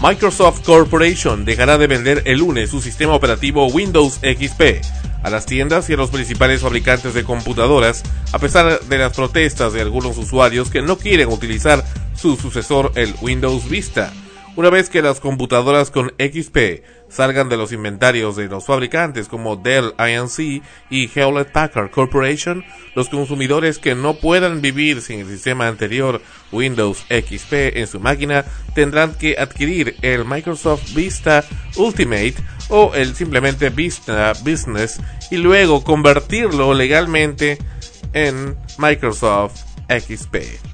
Microsoft Corporation dejará de vender el lunes su sistema operativo Windows XP a las tiendas y a los principales fabricantes de computadoras, a pesar de las protestas de algunos usuarios que no quieren utilizar su sucesor, el Windows Vista. Una vez que las computadoras con XP salgan de los inventarios de los fabricantes como Dell INC y Hewlett Packard Corporation, los consumidores que no puedan vivir sin el sistema anterior Windows XP en su máquina tendrán que adquirir el Microsoft Vista Ultimate o el simplemente Vista Business y luego convertirlo legalmente en Microsoft XP.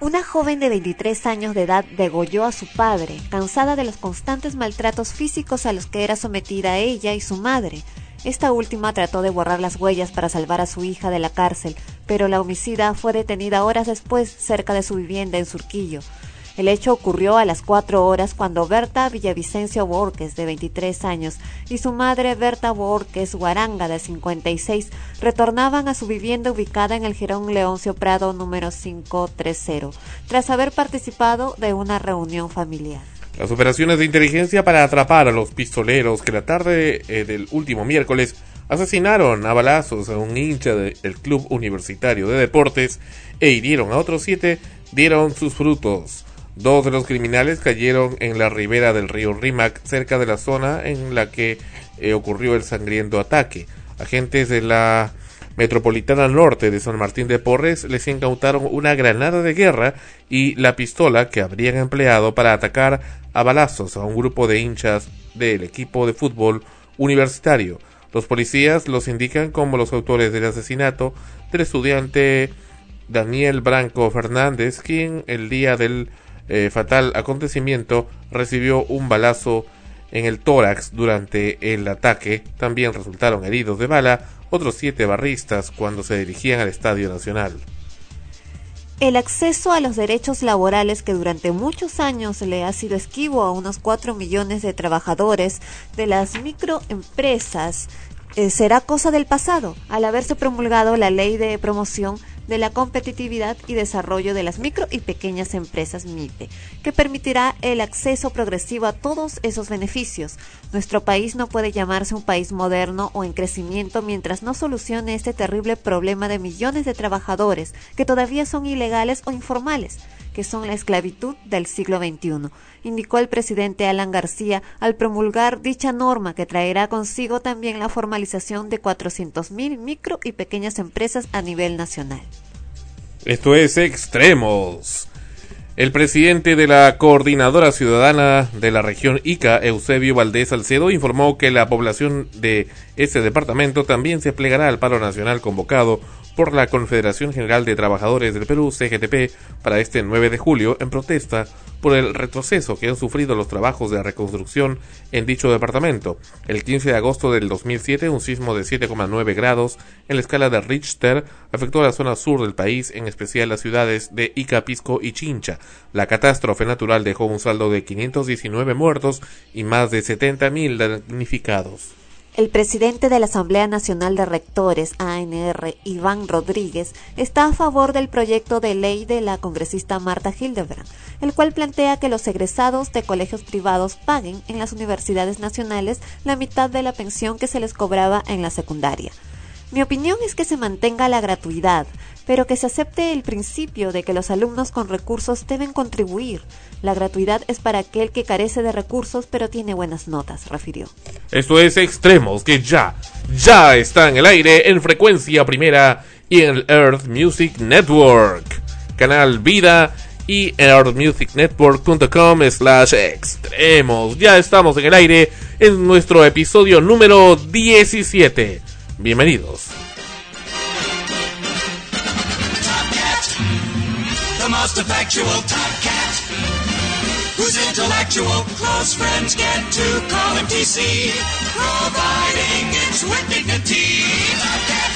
Una joven de 23 años de edad degolló a su padre, cansada de los constantes maltratos físicos a los que era sometida ella y su madre. Esta última trató de borrar las huellas para salvar a su hija de la cárcel, pero la homicida fue detenida horas después cerca de su vivienda en Surquillo. El hecho ocurrió a las cuatro horas cuando Berta Villavicencio Borges, de 23 años, y su madre Berta Borges Guaranga, de 56, retornaban a su vivienda ubicada en el Girón Leoncio Prado número 530, tras haber participado de una reunión familiar. Las operaciones de inteligencia para atrapar a los pistoleros que la tarde eh, del último miércoles asesinaron a balazos a un hincha del Club Universitario de Deportes e hirieron a otros siete dieron sus frutos. Dos de los criminales cayeron en la ribera del río Rímac, cerca de la zona en la que eh, ocurrió el sangriento ataque. Agentes de la Metropolitana Norte de San Martín de Porres les incautaron una granada de guerra y la pistola que habrían empleado para atacar a balazos a un grupo de hinchas del equipo de fútbol universitario. Los policías los indican como los autores del asesinato del estudiante Daniel Branco Fernández, quien el día del eh, fatal acontecimiento recibió un balazo en el tórax durante el ataque. También resultaron heridos de bala otros siete barristas cuando se dirigían al Estadio Nacional. El acceso a los derechos laborales que durante muchos años le ha sido esquivo a unos cuatro millones de trabajadores de las microempresas eh, será cosa del pasado al haberse promulgado la ley de promoción de la competitividad y desarrollo de las micro y pequeñas empresas MIPE, que permitirá el acceso progresivo a todos esos beneficios. Nuestro país no puede llamarse un país moderno o en crecimiento mientras no solucione este terrible problema de millones de trabajadores que todavía son ilegales o informales que son la esclavitud del siglo XXI, indicó el presidente Alan García al promulgar dicha norma que traerá consigo también la formalización de 400.000 micro y pequeñas empresas a nivel nacional. Esto es Extremos. El presidente de la Coordinadora Ciudadana de la región ICA, Eusebio Valdés Salcedo, informó que la población de ese departamento también se plegará al paro nacional convocado por la Confederación General de Trabajadores del Perú, CGTP, para este 9 de julio en protesta por el retroceso que han sufrido los trabajos de reconstrucción en dicho departamento. El 15 de agosto del 2007, un sismo de 7,9 grados en la escala de Richter afectó a la zona sur del país, en especial las ciudades de Ica, Pisco y Chincha. La catástrofe natural dejó un saldo de 519 muertos y más de 70.000 damnificados. El presidente de la Asamblea Nacional de Rectores, ANR, Iván Rodríguez, está a favor del proyecto de ley de la congresista Marta Hildebrand, el cual plantea que los egresados de colegios privados paguen en las universidades nacionales la mitad de la pensión que se les cobraba en la secundaria. Mi opinión es que se mantenga la gratuidad, pero que se acepte el principio de que los alumnos con recursos deben contribuir. La gratuidad es para aquel que carece de recursos pero tiene buenas notas, refirió. Esto es Extremos, que ya, ya está en el aire en frecuencia primera y en el Earth Music Network. Canal Vida y earthmusicnetwork.com slash extremos. Ya estamos en el aire en nuestro episodio número 17. Bienvenidos. Whose intellectual close friends get to call him TC, providing it's with dignity. Top Cat,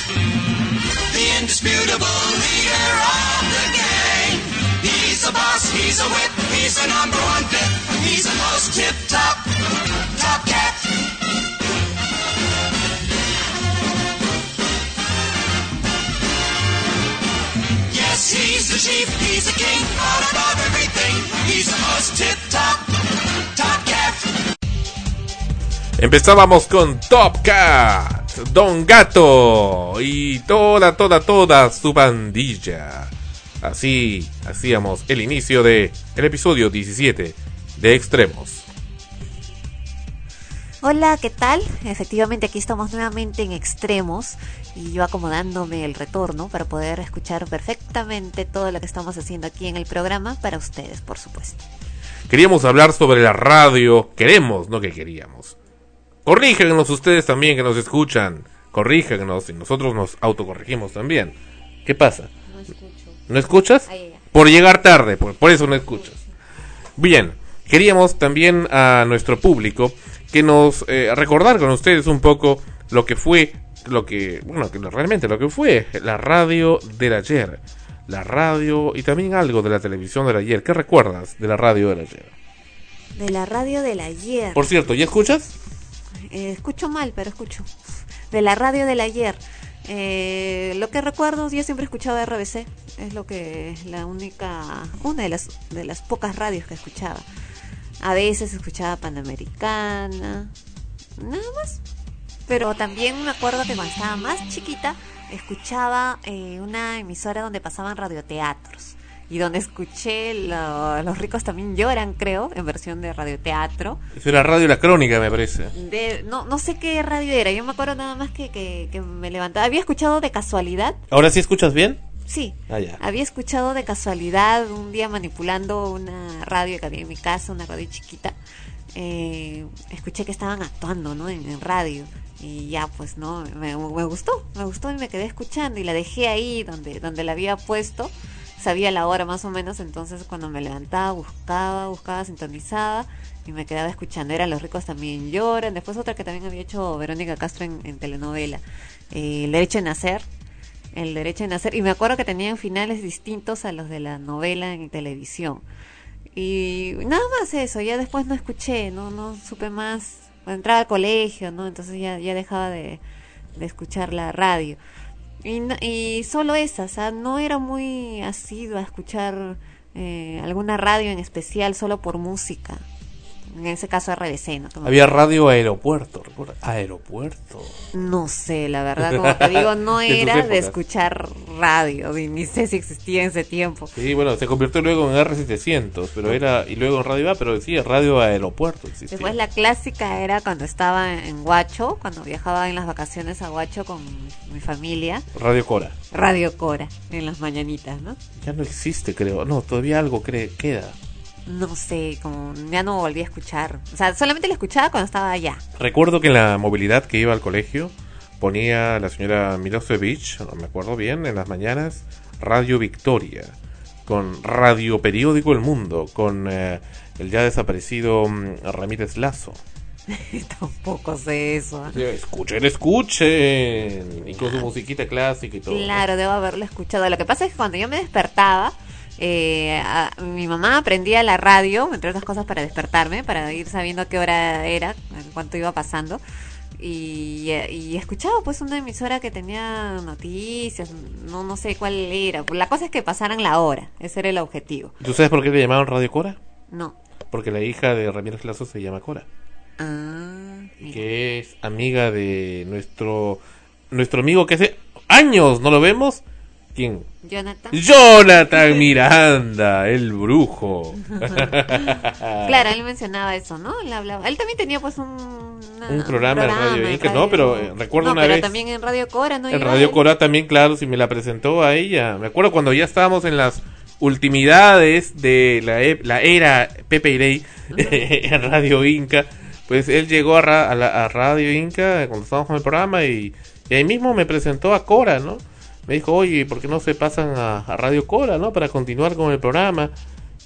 the indisputable leader of the gang. He's a boss, he's a whip, he's a number one fit, he's the most tip top, Top Cat. Empezábamos con Top Cat, Don Gato y toda, toda, toda su pandilla. Así hacíamos el inicio de el episodio 17 de Extremos. Hola, ¿qué tal? Efectivamente aquí estamos nuevamente en extremos y yo acomodándome el retorno para poder escuchar perfectamente todo lo que estamos haciendo aquí en el programa para ustedes, por supuesto. Queríamos hablar sobre la radio, queremos, no que queríamos. Corríjanos ustedes también que nos escuchan, corríjanos y nosotros nos autocorregimos también. ¿Qué pasa? No escucho. ¿No escuchas? Por llegar tarde, por, por eso no escuchas. Bien, queríamos también a nuestro público que nos eh, recordar con ustedes un poco lo que fue, lo que, bueno, que realmente lo que fue la radio del ayer. La radio y también algo de la televisión del ayer. ¿Qué recuerdas de la radio del ayer? De la radio del ayer. Por cierto, ¿ya escuchas? Eh, escucho mal, pero escucho. De la radio del ayer. Eh, lo que recuerdo, yo siempre escuchaba RBC. Es lo que la única, una de las de las pocas radios que escuchaba. A veces escuchaba Panamericana, nada más. Pero también me acuerdo que cuando estaba más chiquita escuchaba eh, una emisora donde pasaban radioteatros y donde escuché lo- Los ricos también lloran, creo, en versión de radioteatro. Eso era Radio La Crónica, me parece. De, no, no sé qué radio era, yo me acuerdo nada más que, que, que me levantaba. Había escuchado de casualidad, ¿Ahora sí escuchas bien? Sí, Ah, ya. había escuchado de casualidad un día manipulando una radio que había en mi casa, una radio chiquita. eh, escuché que estaban actuando, ¿no? En, en radio. Y ya, pues, ¿no? Me, me gustó, me gustó y me quedé escuchando y la dejé ahí donde, donde la había puesto. Sabía la hora más o menos, entonces cuando me levantaba buscaba, buscaba, sintonizaba y me quedaba escuchando. Era Los ricos también lloran. Después otra que también había hecho Verónica Castro en, en telenovela. eh, El derecho de nacer, el derecho de nacer. Y me acuerdo que tenían finales distintos a los de la novela en televisión. Y nada más eso ya después no escuché no no supe más. Entraba al colegio no entonces ya ya dejaba de, de escuchar la radio. Y, solo esa o sea no era muy asidua a escuchar eh, alguna radio en especial solo por música en ese caso RBC no Como- Había Radio Aeropuerto. Aeropuerto. no sé, la verdad, como te digo, no era de escuchar radio, ni sé si existía en ese tiempo. Sí, bueno, se convirtió luego en R700, pero era, y luego en Radio A, pero sí, Radio Aeropuerto existía. Después la clásica era cuando estaba en Huacho, cuando viajaba en las vacaciones a Huacho con mi familia, Radio Cora. Radio Cora, en las mañanitas, ¿no? Ya no existe, creo. No, todavía algo cree, queda. No sé, como ya no volví a escuchar. O sea, solamente la escuchaba cuando estaba allá. Recuerdo que en la movilidad que iba al colegio ponía la señora Milosevic, no me acuerdo bien, en las mañanas, Radio Victoria, con Radio Periódico El Mundo, con eh, el ya desaparecido mm, Ramírez Lazo. Tampoco sé eso. ¿eh? Escuchen, escuchen. Con su musiquita clásica y todo. Claro, debo haberlo escuchado. Lo que pasa es que cuando yo me despertaba, eh, a- mi mamá prendía la radio, entre otras cosas para despertarme, para ir sabiendo a qué hora era, cuánto iba pasando. Y, eh, y escuchaba pues una emisora que tenía noticias, no, no sé cuál era. La cosa es que pasaran la hora, ese era el objetivo. ¿Tú sabes por qué le llamaron Radio Cora? No. Porque la hija de Ramírez Lazo se llama Cora. Ah, mira. que es amiga de nuestro nuestro amigo que hace años no lo vemos. ¿Quién? Jonathan. Jonathan Miranda, el brujo. Claro, él mencionaba eso, ¿no? Él hablaba. Él también tenía pues un, una- Un programa en Radio Inca, no, pero, eh, recuerdo No, una pero vez- también en Radio Cora, ¿no? En Radio? Cora también, claro, si me la presentó a ella. Me acuerdo cuando ya estábamos en las ultimidades de la, e- la era Pepe Irey en Radio Inca. Pues él llegó a, ra- a la- a Radio Inca cuando estábamos con el programa y, y ahí mismo me presentó a Cora, ¿no? Me dijo, oye, ¿por qué no se pasan a, a Radio Cora, ¿no? Para continuar con el programa.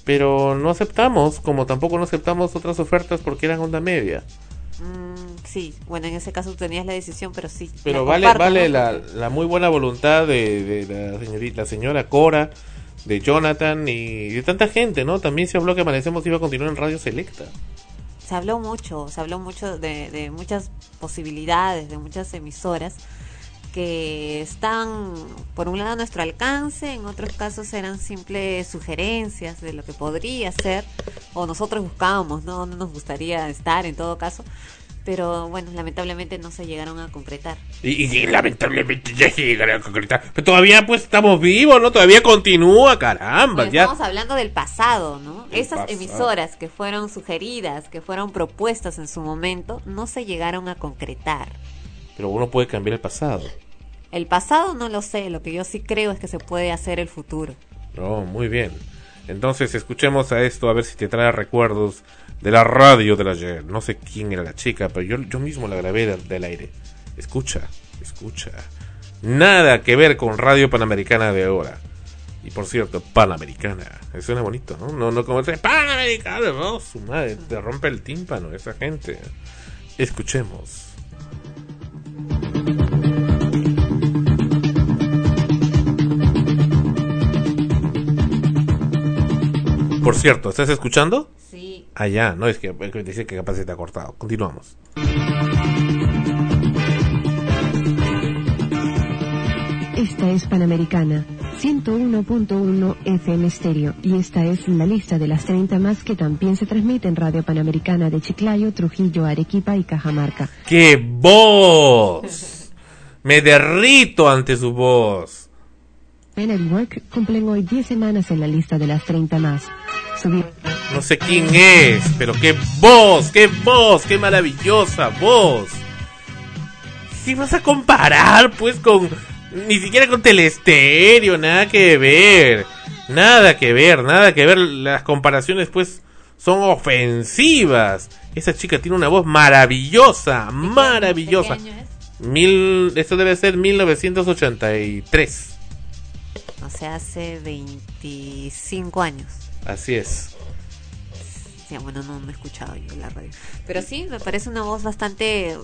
pero no aceptamos, como tampoco no aceptamos otras ofertas porque eran onda media. Mm, sí, bueno, en ese caso tú tenías la decisión, pero sí. Pero vale, comparto, vale ¿no? la, la muy buena voluntad de, de la, señorita, la señora Cora, de Jonathan y de tanta gente, ¿no? También se habló que Amanecemos iba a continuar en Radio Selecta. Se habló mucho, se habló mucho de, de muchas posibilidades, de muchas emisoras que están, por un lado, a nuestro alcance, en otros casos eran simples sugerencias de lo que podría ser, o nosotros buscábamos, ¿no? No nos gustaría estar en todo caso, pero bueno, lamentablemente no se llegaron a concretar. Y, y lamentablemente ya se llegará a concretar. Pero todavía pues estamos vivos, ¿no? Todavía continúa, caramba. Bueno, ya. estamos hablando del pasado, ¿no? El Esas pasado. emisoras que fueron sugeridas, que fueron propuestas en su momento, no se llegaron a concretar. Pero uno puede cambiar el pasado. El pasado no lo sé, lo que yo sí creo es que se puede hacer el futuro. Oh, muy bien. Entonces escuchemos a esto a ver si te trae recuerdos de la radio del ayer. No sé quién era la chica, pero yo, yo mismo la grabé del, aire. Escucha, escucha. Nada que ver con Radio Panamericana de ahora. Y por cierto, Panamericana. Eh, Suena bonito, ¿no? No, no como ese Panamericana, no, su madre, te rompe el tímpano esa gente. Escuchemos. Por cierto, ¿estás escuchando? Sí. Allá, no es que, es que dice que capaz se te ha cortado. Continuamos. Esta es Panamericana, 101.1 FM Stereo, y esta es la lista de las 30 más que también se transmite en Radio Panamericana de Chiclayo, Trujillo, Arequipa y Cajamarca. ¡Qué voz! Me derrito ante su voz. Men at Work cumplen hoy 10 semanas en la lista de las 30 más. Subir No sé quién es, pero qué voz, qué voz, qué maravillosa voz. Si vas a comparar, pues, con... Ni siquiera con Telestéreo, nada que ver. Nada que ver, nada que ver. Las comparaciones, pues, son ofensivas. Esa chica tiene una voz maravillosa, maravillosa. ¿De qué año es? Mil, esto debe ser 1983. O sea, hace 25 años. Así es. Sí, bueno, no, no he escuchado yo la radio. Pero sí, me parece una voz bastante,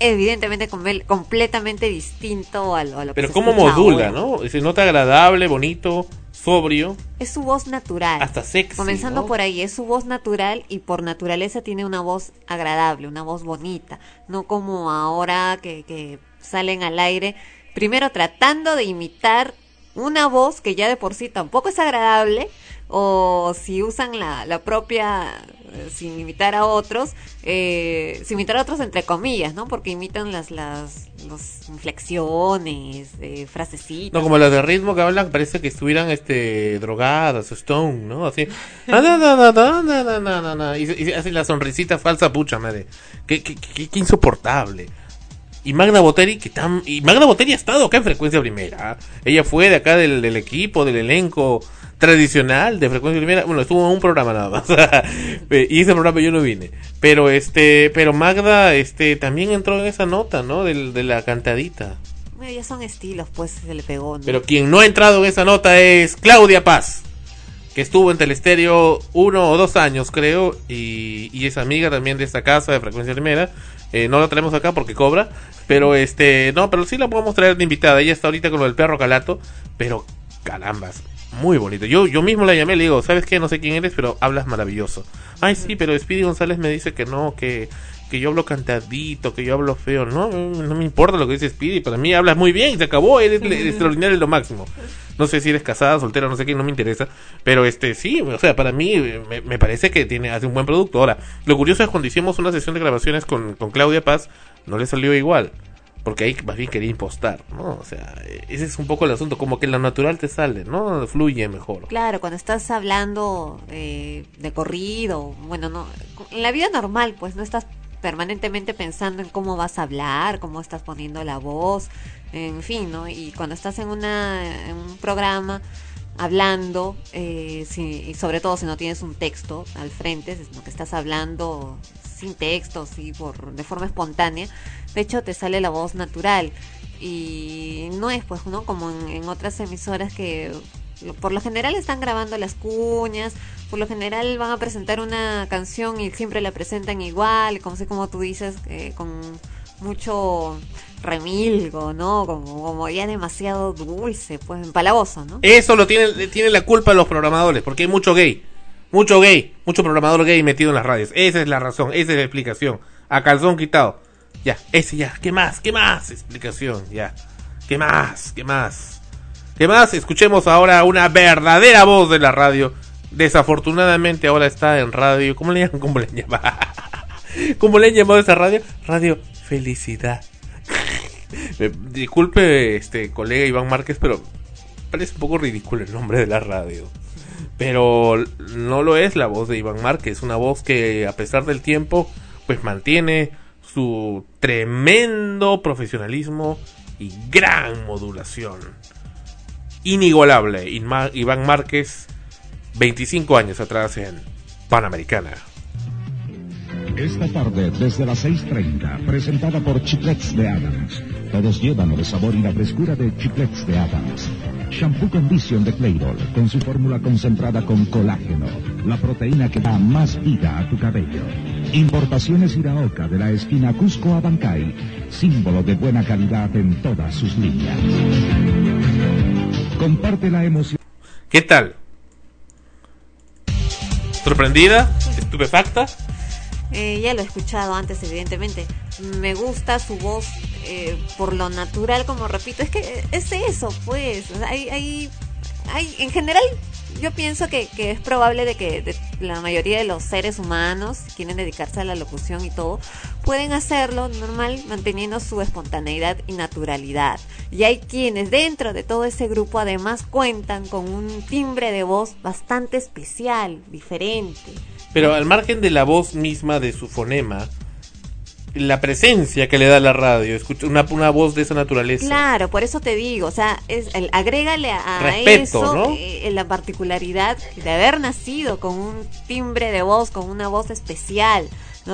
evidentemente, com- completamente distinto a lo, a lo que Pero se cómo modula, ahora. ¿no? Se nota agradable, bonito, sobrio, Es su voz natural. hasta sexy. Comenzando ¿no? por ahí, es su voz natural y por naturaleza tiene una voz agradable, una voz bonita, no como ahora que, que salen al aire, primero tratando de imitar una voz que ya de por sí tampoco es agradable, o si usan la, la propia eh, sin imitar a otros, eh, sin imitar a otros entre comillas, ¿no? Porque imitan las, las, las inflexiones, eh, frasecitas. No, como las de ritmo que hablan, parece que estuvieran este, drogadas, stone, ¿no? Así. y, y hace la sonrisita falsa, pucha madre. Qué, qué, qué, qué insoportable. Y Magda Boteri, que tan. Y Magda Boteri ha estado acá en frecuencia primera. Ella fue de acá del, del equipo, del elenco tradicional de frecuencia primera. Bueno, estuvo en un programa nada más. Eh, y ese programa yo no vine. Pero este, pero Magda, este, también entró en esa nota, ¿no? Del, de la cantadita. Bueno, ya son estilos, pues se le pegó, ¿no? Pero quien no ha entrado en esa nota es Claudia Paz, que estuvo en Telestéreo uno o dos años, creo, y, y es amiga también de esta casa de Frecuencia Primera. Eh, no la traemos acá porque cobra, pero este, no, pero sí la podemos traer de invitada. Ella está ahorita con lo del perro calato, pero carambas, muy bonito. Yo, yo mismo la llamé, le digo, ¿sabes qué? No sé quién eres, pero hablas maravilloso. Ay, sí, pero Speedy González me dice que no, que, que yo hablo cantadito, que yo hablo feo. No, no me importa lo que dice Speedy, para mí hablas muy bien, se acabó, eres extraordinario, es lo máximo. No sé si eres casada, soltera, no sé qué, no me interesa. Pero este, sí, o sea, para mí eh, me, me parece que tiene, hace un buen producto. Ahora, lo curioso es cuando hicimos una sesión de grabaciones con, con Claudia Paz, no le salió igual. Porque ahí más bien quería impostar, ¿no? O sea, eh, ese es un poco el asunto, como que lo natural te sale, ¿no? Fluye mejor. Claro, cuando estás hablando eh, de corrido, bueno, no, en la vida normal, pues no estás permanentemente pensando en cómo vas a hablar, cómo estás poniendo la voz, en fin, ¿no? Y cuando estás en, una, en un programa hablando, eh, si- y sobre todo si no tienes un texto al frente, sino que estás hablando sin texto, sí, por, de forma espontánea, de hecho te sale la voz natural y no es pues no como en, en otras emisoras que Por lo general están grabando las cuñas, por lo general van a presentar una canción y siempre la presentan igual, como sé como tú dices, eh, con mucho remilgo, ¿no? Como, como ya demasiado dulce, pues empalagoso, ¿no? Eso lo tiene, tiene la culpa los programadores, porque hay mucho gay. Mucho gay, mucho programador gay metido en las radios. Esa es la razón, esa es la explicación. A calzón quitado. Ya, ese ya. ¿Qué más? ¿Qué más? Explicación, ya. ¿Qué más? ¿Qué más? ¿Qué más? Escuchemos ahora una verdadera voz de la radio. Desafortunadamente ahora está en radio. ¿Cómo le llaman? ¿Cómo le llaman? ¿Cómo le han llamado a esta radio? Radio Felicidad. Disculpe, este colega Iván Márquez, pero parece un poco ridículo el nombre de la radio. Pero no lo es la voz de Iván Márquez, una voz que a pesar del tiempo, pues mantiene su tremendo profesionalismo y gran modulación. Inigualable, Iván Márquez, 25 años atrás en Panamericana. Esta tarde, desde las 6.30, presentada por Chiclets de Adams. Todos llevan el sabor y la frescura de Chiclets de Adams. Shampoo Condition de Clairol, con su fórmula concentrada con colágeno, la proteína que da más vida a tu cabello. Importaciones Iraoka de la esquina Cusco a Bancay, símbolo de buena calidad en todas sus líneas. Comparte la emoción. ¿Qué tal? ¿Sorprendida? ¿Estupefacta? Eh, ya lo he escuchado antes, evidentemente. Me gusta su voz eh, por lo natural, como repito. Es que es eso, pues. Hay, hay, hay, en general, yo pienso que, que es probable de que de- la mayoría de los seres humanos, quieren dedicarse a la locución y todo, pueden hacerlo normal, manteniendo su espontaneidad y naturalidad. Y hay quienes dentro de todo ese grupo además cuentan con un timbre de voz bastante especial, diferente. Pero al margen de la voz misma de su fonema, la presencia que le da la radio, escucha una, una voz de esa naturaleza. Claro, por eso te digo, o sea, es el, agrégale a, Respeto, eso ¿no? eh, la particularidad de haber nacido con un timbre de voz, con una voz especial,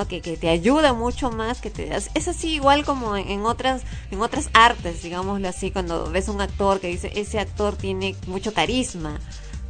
Que, te ayuda mucho más, que te es es así igual como en otras en otras artes, digámoslo así, cuando ves un actor que dice ese actor tiene mucho carisma.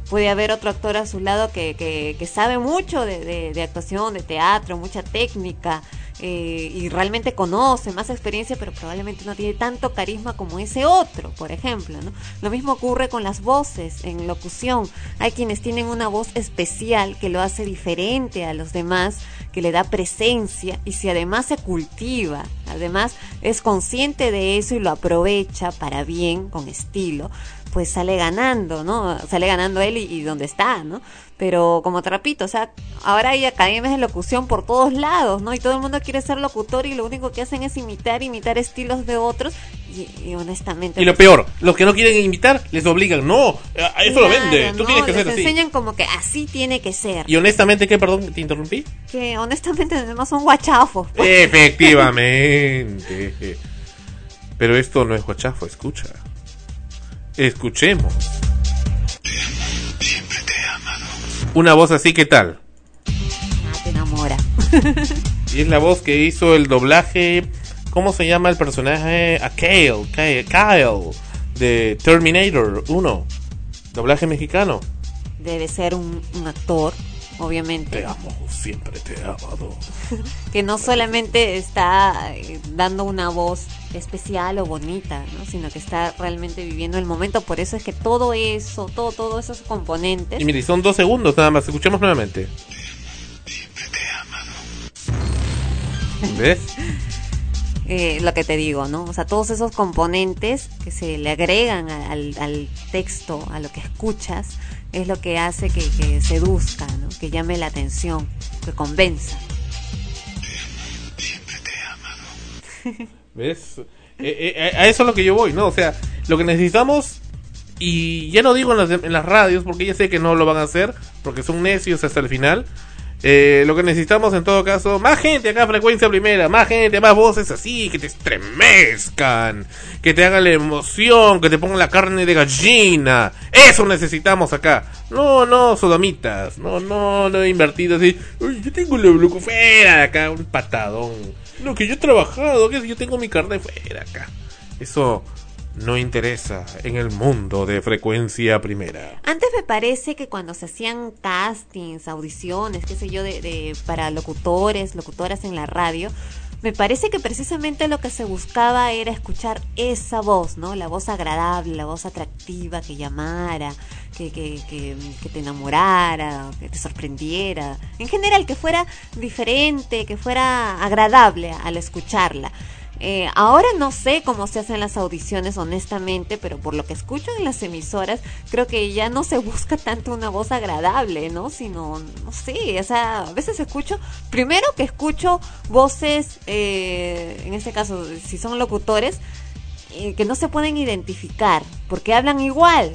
Puede haber otro actor a su lado que, que, que sabe mucho de, de- de actuación, de teatro, mucha técnica, eh, y realmente conoce más experiencia, pero probablemente no tiene tanto carisma como ese otro, por ejemplo. ¿no? Lo mismo ocurre con las voces en locución. Hay quienes tienen una voz especial que lo hace diferente a los demás, que le da presencia y si además se cultiva, además es consciente de eso y lo aprovecha para bien, con estilo, pues sale ganando, ¿no? Sale ganando él y, y donde está, ¿no? Pero como te repito, o sea, ahora hay academias de locución por todos lados, ¿no? Y todo el mundo quiere ser locutor y lo único que hacen es imitar, imitar estilos de otros y, y honestamente... Y lo pues, peor, los que no quieren invitar, les obligan. No, a- eso lo claro, vende, tú ¿no? tienes que Les hacer así. enseñan como que así tiene que ser. Y honestamente, ¿qué? Perdón, te interrumpí. Que honestamente además son guachafos. pues. Efectivamente. Pero esto no es guachafo, escucha. Escuchemos. Una voz así, ¿qué tal? Ah, te enamora. Y es la voz que hizo el doblaje. ¿Cómo se llama el personaje? A Kyle, Kyle, Kyle de Terminator 1. Doblaje mexicano. Debe ser un, un actor, obviamente. Te amo, siempre te he amado. que no solamente está eh, dando una voz especial o bonita, ¿no? sino que está realmente viviendo el momento. Por eso es que todo eso, todo, todos esos componentes, Y mire, son dos segundos nada más. Escuchemos nuevamente. ¿Ves? eh, lo que te digo, ¿no? O sea, todos esos componentes que se le agregan al texto, a lo que escuchas, es lo que hace que, que seduzca, ¿no? Que llame la atención, que convenza. ¿Ves? Eh, eh, a eso es lo que yo voy, ¿no? O sea, lo que necesitamos, y ya no digo en las, en las radios, porque ya sé que no lo van a hacer, porque son necios hasta el final. Eh, lo que necesitamos en todo caso, más gente acá, frecuencia primera, más gente, más voces así, que te estremezcan, que te hagan la emoción, que te pongan la carne de gallina. Eso necesitamos acá. No, no, sodomitas, no, no, no invertido así. Uy, yo tengo fuera de acá, un patadón. Lo que yo he trabajado, que yo tengo mi carne fuera acá. Eso no interesa en el mundo de frecuencia primera. Antes me parece que cuando se hacían castings, audiciones, qué sé yo, de, de- para locutores, locutoras en la radio, me parece que precisamente lo que se buscaba era escuchar esa voz, ¿no? La voz agradable, la voz atractiva que llamara, que, que, que, que te enamorara, que te sorprendiera. En general, que fuera diferente, que fuera agradable al escucharla. Eh, ahora no sé cómo se hacen las audiciones honestamente, pero por lo que escucho en las emisoras, creo que ya no se busca tanto una voz agradable, ¿no? Sino, no sé, o sea, a veces escucho, primero que escucho voces, eh, en este caso, si son locutores, eh, que no se pueden identificar, porque hablan igual.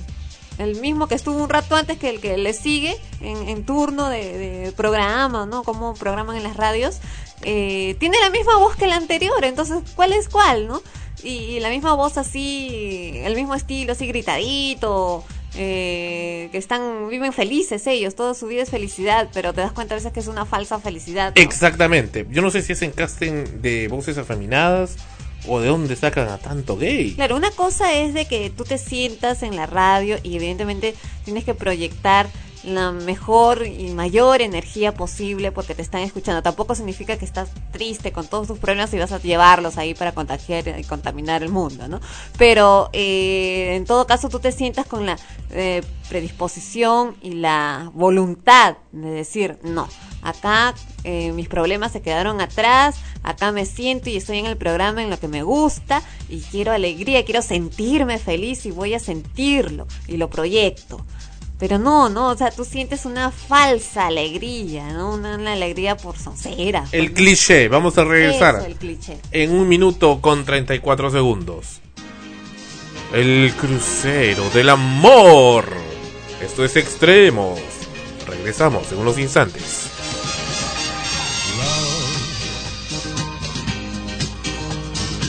El mismo que estuvo un rato antes que el que le sigue en, en turno de, de programa, ¿no? Como programan en las radios, eh, tiene la misma voz que el anterior, entonces, ¿cuál es cuál, no? Y, la misma voz así, el mismo estilo, así gritadito, eh, que están, viven felices ellos, toda su vida es felicidad, pero te das cuenta a veces que es una falsa felicidad. Exactamente. Yo no sé si hacen casting de voces afeminadas o de dónde sacan a tanto gay. Claro, una cosa es de que tú te sientas en la radio y evidentemente tienes que proyectar la mejor y mayor energía posible porque te están escuchando. Tampoco significa que estás triste con todos tus problemas y vas a llevarlos ahí para contagiar y contaminar el mundo, ¿no? Pero eh, en todo caso tú te sientas con la eh, predisposición y la voluntad de decir, no, acá eh, mis problemas se quedaron atrás, acá me siento y estoy en el programa en lo que me gusta y quiero alegría, quiero sentirme feliz y voy a sentirlo y lo proyecto. Pero no, no, o sea, tú sientes una falsa alegría, ¿no? Una, una alegría por soncera. El cliché, vamos a regresar Eso, el cliché. en un minuto con 34 segundos. El crucero del amor. Esto es extremos. Regresamos en unos instantes.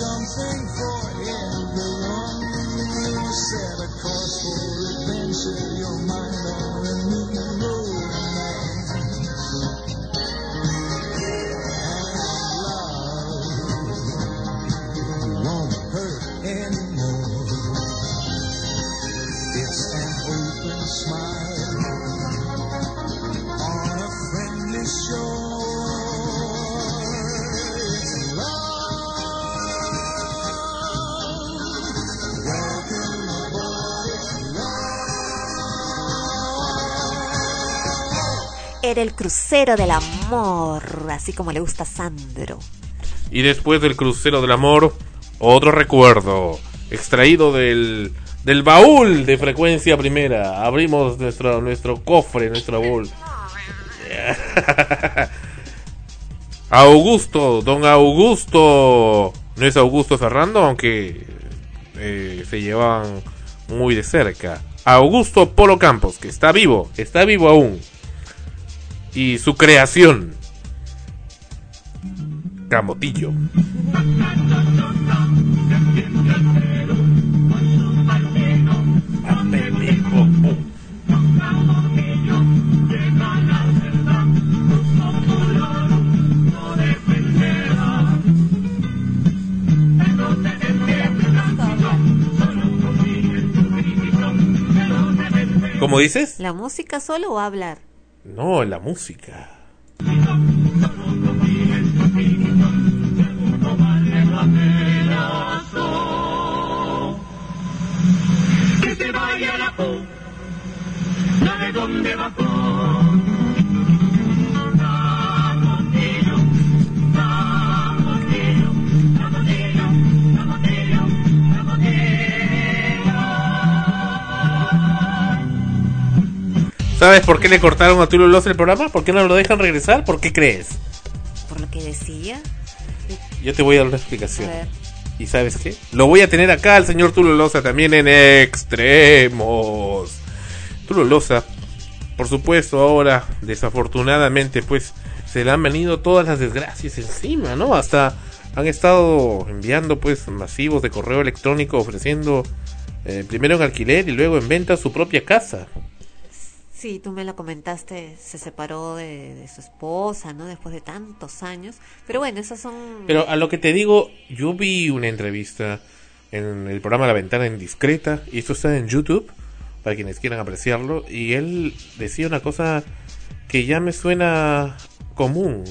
something for everyone. Set a course for adventure, your mind El crucero del amor, así como le gusta a Sandro. Y después del crucero del amor, otro recuerdo extraído del, del baúl de frecuencia primera. Abrimos nuestro, nuestro cofre, nuestro baúl. Augusto, don Augusto. No es Augusto Ferrando, aunque eh, se llevan muy de cerca. Augusto Polo Campos, que está vivo, está vivo aún. Y su creación. Camotillo. ¿Cómo dices? ¿La música solo o hablar? No, la música. Que se vaya la pu, la de dónde va ¿Sabes por qué le cortaron a Tulio Loza el programa? ¿Por qué no lo dejan regresar? ¿Por qué crees? Por lo que decía. Yo te voy a dar una A explicación. ver. ¿Y sabes qué? Lo voy a tener acá al señor Tulio Loza también en extremos. Tulio Loza, por supuesto, ahora, desafortunadamente, pues se le han venido todas las desgracias encima, ¿no? Hasta han estado enviando, pues, masivos de correo electrónico ofreciendo eh, primero en alquiler y luego en venta su propia casa. Sí, tú me lo comentaste, se separó de, su esposa, ¿no? Después de tantos años. Pero bueno, esas son... Pero a lo que te digo, yo vi una entrevista en el programa La Ventana Indiscreta, y esto está en YouTube, para quienes quieran apreciarlo, y él decía una cosa que ya me suena común.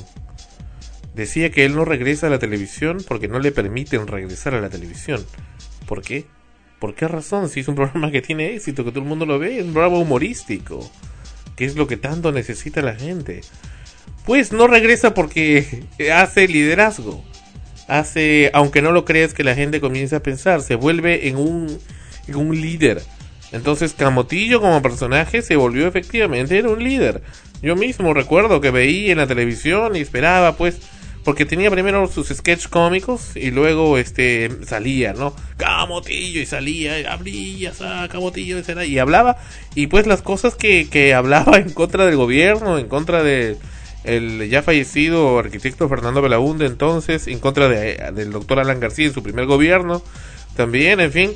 Decía que él no regresa a la televisión porque no le permiten regresar a la televisión. ¿Por qué? ¿Por qué razón? Si es un programa que tiene éxito, que todo el mundo lo ve, es un programa humorístico, que es lo que tanto necesita la gente. Pues no regresa porque hace liderazgo. Hace, aunque no lo creas, que la gente comienza a pensar, se vuelve en un, en un líder. Entonces Camotillo como personaje se volvió efectivamente era un líder. Yo mismo recuerdo que veía en la televisión y esperaba pues porque tenía primero sus sketch cómicos y luego este salía, ¿no? Camotillo y salía, y abría, sa, Camotillo y, y hablaba y pues las cosas que, que hablaba en contra del gobierno, en contra de el ya fallecido arquitecto Fernando Belaunde entonces, en contra de, del doctor Alan García en su primer gobierno, también, en fin,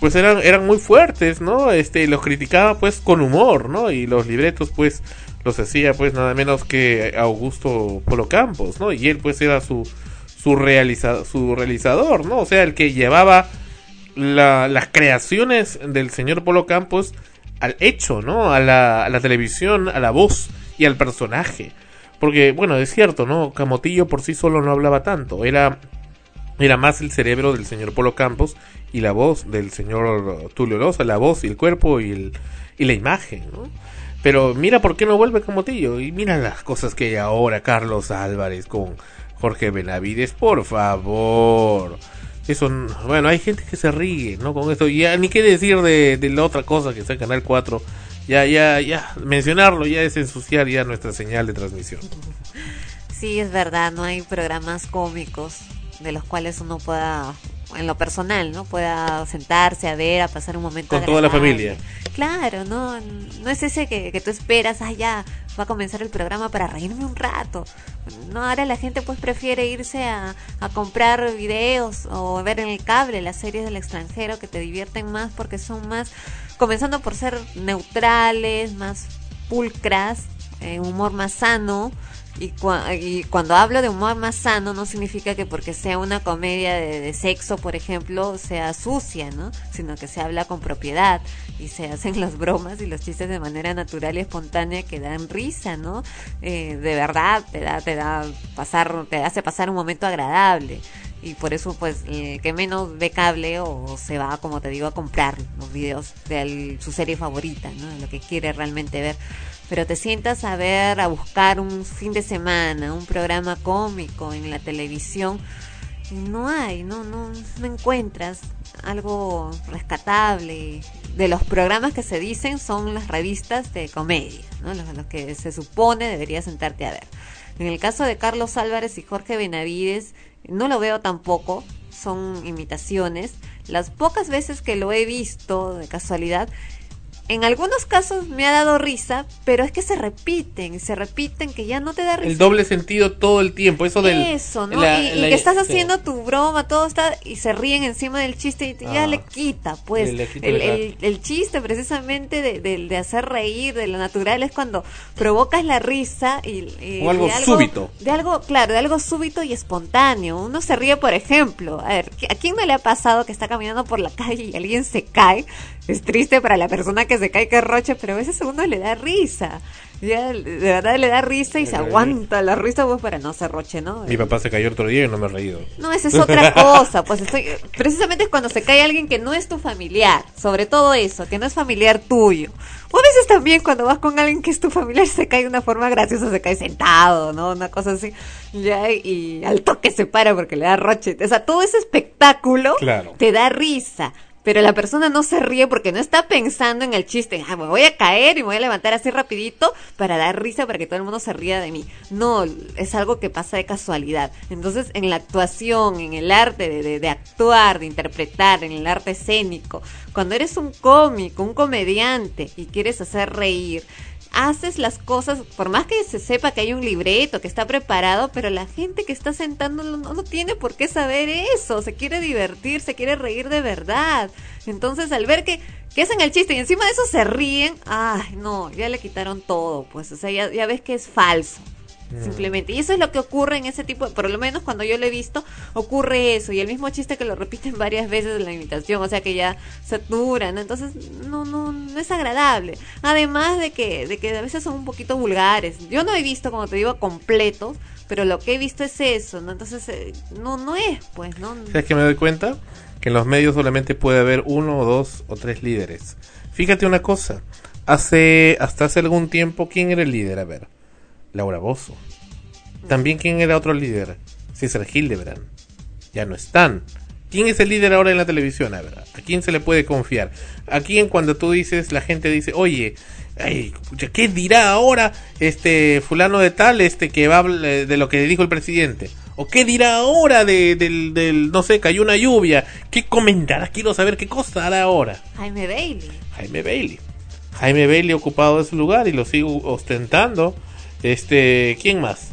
pues eran, eran muy fuertes, ¿no? Este, los criticaba pues con humor, ¿no? Y los libretos pues los hacía pues nada menos que Augusto Polo Campos, ¿no? Y él pues era su, su, realiza, su realizador, ¿no? O sea, el que llevaba la- las creaciones del señor Polo Campos al hecho, ¿no? A la, la televisión, a la voz y al personaje. Porque, bueno, es cierto, ¿no? Camotillo por sí solo no hablaba tanto. Era, era más el cerebro del señor Polo Campos y la voz del señor Tulio Loza, la voz y el cuerpo y, el, y la imagen, ¿no? Pero mira por qué no vuelve Camotillo. Y mira las cosas que hay ahora Carlos Álvarez con Jorge Benavides, por favor. Eso, bueno, hay gente que se ríe, ¿no? Con esto. Ya ni qué decir de, de la otra cosa que está en Canal 4. Ya, ya, ya. Mencionarlo ya es ensuciar ya nuestra señal de transmisión. Sí, es verdad, no hay programas cómicos de los cuales uno pueda, en lo personal, ¿no? Pueda sentarse a ver, a pasar un momento Con toda la familia. Claro, no, no es ese que, que tú esperas, ah, ya, va a comenzar el programa para reírme un rato. No, ahora la gente pues prefiere irse a, a comprar videos o ver en el cable las series del extranjero que te divierten más porque son más, comenzando por ser neutrales, más pulcras, eh, humor más sano. Y, cua- y cuando hablo de humor más sano no significa que porque sea una comedia de, sexo, por ejemplo, sea sucia, ¿no? Sino que se habla con propiedad y se hacen las bromas y los chistes de manera natural y espontánea que dan risa, ¿no? Eh, de verdad te da, te da pasar, te hace pasar un momento agradable y por eso pues el que menos ve cable o se va como te digo a comprar los videos de al- su serie favorita no lo que quiere realmente ver pero te sientas a ver a buscar un fin de semana un programa cómico en la televisión y no hay no no no encuentras algo rescatable. De los programas que se dicen son las revistas de comedia no los, los que se supone deberías sentarte a ver. En el caso de Carlos Álvarez y Jorge Benavides, no lo veo tampoco, son imitaciones. Las pocas veces que lo he visto de casualidad, en algunos casos me ha dado risa, pero es que se repiten, se repiten que ya no te da risa. El doble sentido todo el tiempo. Eso del. Eso, ¿no? la- y, que estás sí. haciendo tu broma, todo está, y se ríen encima del chiste y te- ya Ah. le quita, pues. Le- le quita el, la- el- el chiste precisamente de, de- de hacer reír, de lo natural, es cuando provocas la risa y, y- O algo de súbito. De algo, claro, de algo súbito y espontáneo. Uno se ríe, por ejemplo, a ver, ¿a quién no le ha pasado que está caminando por la calle y alguien se cae? Es triste para la persona que se cae, que roche, pero a veces a uno le da risa. Ya, de verdad le da risa y se aguanta la risa pues para no se roche, ¿no? Mi papá se cayó otro día y no me he reído. No, esa es otra cosa, pues estoy precisamente es cuando se cae alguien que no es tu familiar, sobre todo eso, que no es familiar tuyo. O a veces también cuando vas con alguien que es tu familiar se cae de una forma graciosa, se cae sentado, ¿no? Una cosa así. Ya y al toque se para porque le da roche. O sea, todo ese espectáculo Claro. te da risa. Pero la persona no se ríe porque no está pensando en el chiste, ah, me voy a caer y me voy a levantar así rapidito para dar risa para que todo el mundo se ría de mí. No, es algo que pasa de casualidad. Entonces, en la actuación, en el arte de, de- de actuar, de interpretar, en el arte escénico, cuando eres un cómico, un comediante y quieres hacer reír, haces las cosas, por más que se sepa que hay un libreto, que está preparado, pero la gente que está sentando no, no tiene por qué saber eso, se quiere divertir, se quiere reír de verdad. Entonces, al ver que, que hacen el chiste y encima de eso se ríen, ay, no, ya le quitaron todo, pues, o sea, ya, ya ves que es falso. Simplemente. Y eso es lo que ocurre en ese tipo, por lo menos cuando yo lo he visto, ocurre eso. Y el mismo chiste que lo repiten varias veces en la imitación, o sea que ya satura, ¿no? Entonces, no, no, no es agradable. Además de que, de que a veces son un poquito vulgares. Yo no he visto, como te digo, completos, pero lo que he visto es eso, ¿no? Entonces, eh, no, no es, pues, ¿no? ¿Sabes que me doy cuenta? Que en los medios solamente puede haber uno o dos o tres líderes. Fíjate una cosa. Hace, hasta hace algún tiempo, ¿quién era el líder? A ver. Laura Bozo. También, ¿quién era otro líder? César Hildebrand. Ya no están. ¿Quién es el líder ahora en la televisión? A ver, ¿a quién se le puede confiar? ¿A quién cuando tú dices, la gente dice, oye, ay, ¿qué dirá ahora este fulano de tal este que va eh, de lo que dijo el presidente? ¿O qué dirá ahora de, del, del, no sé, cayó una lluvia? ¿Qué comentará? Quiero saber qué cosa hará ahora. Jaime Bailey. Jaime Bailey. Jaime Bailey ocupado ese lugar y lo sigue ostentando. Este, ¿quién más?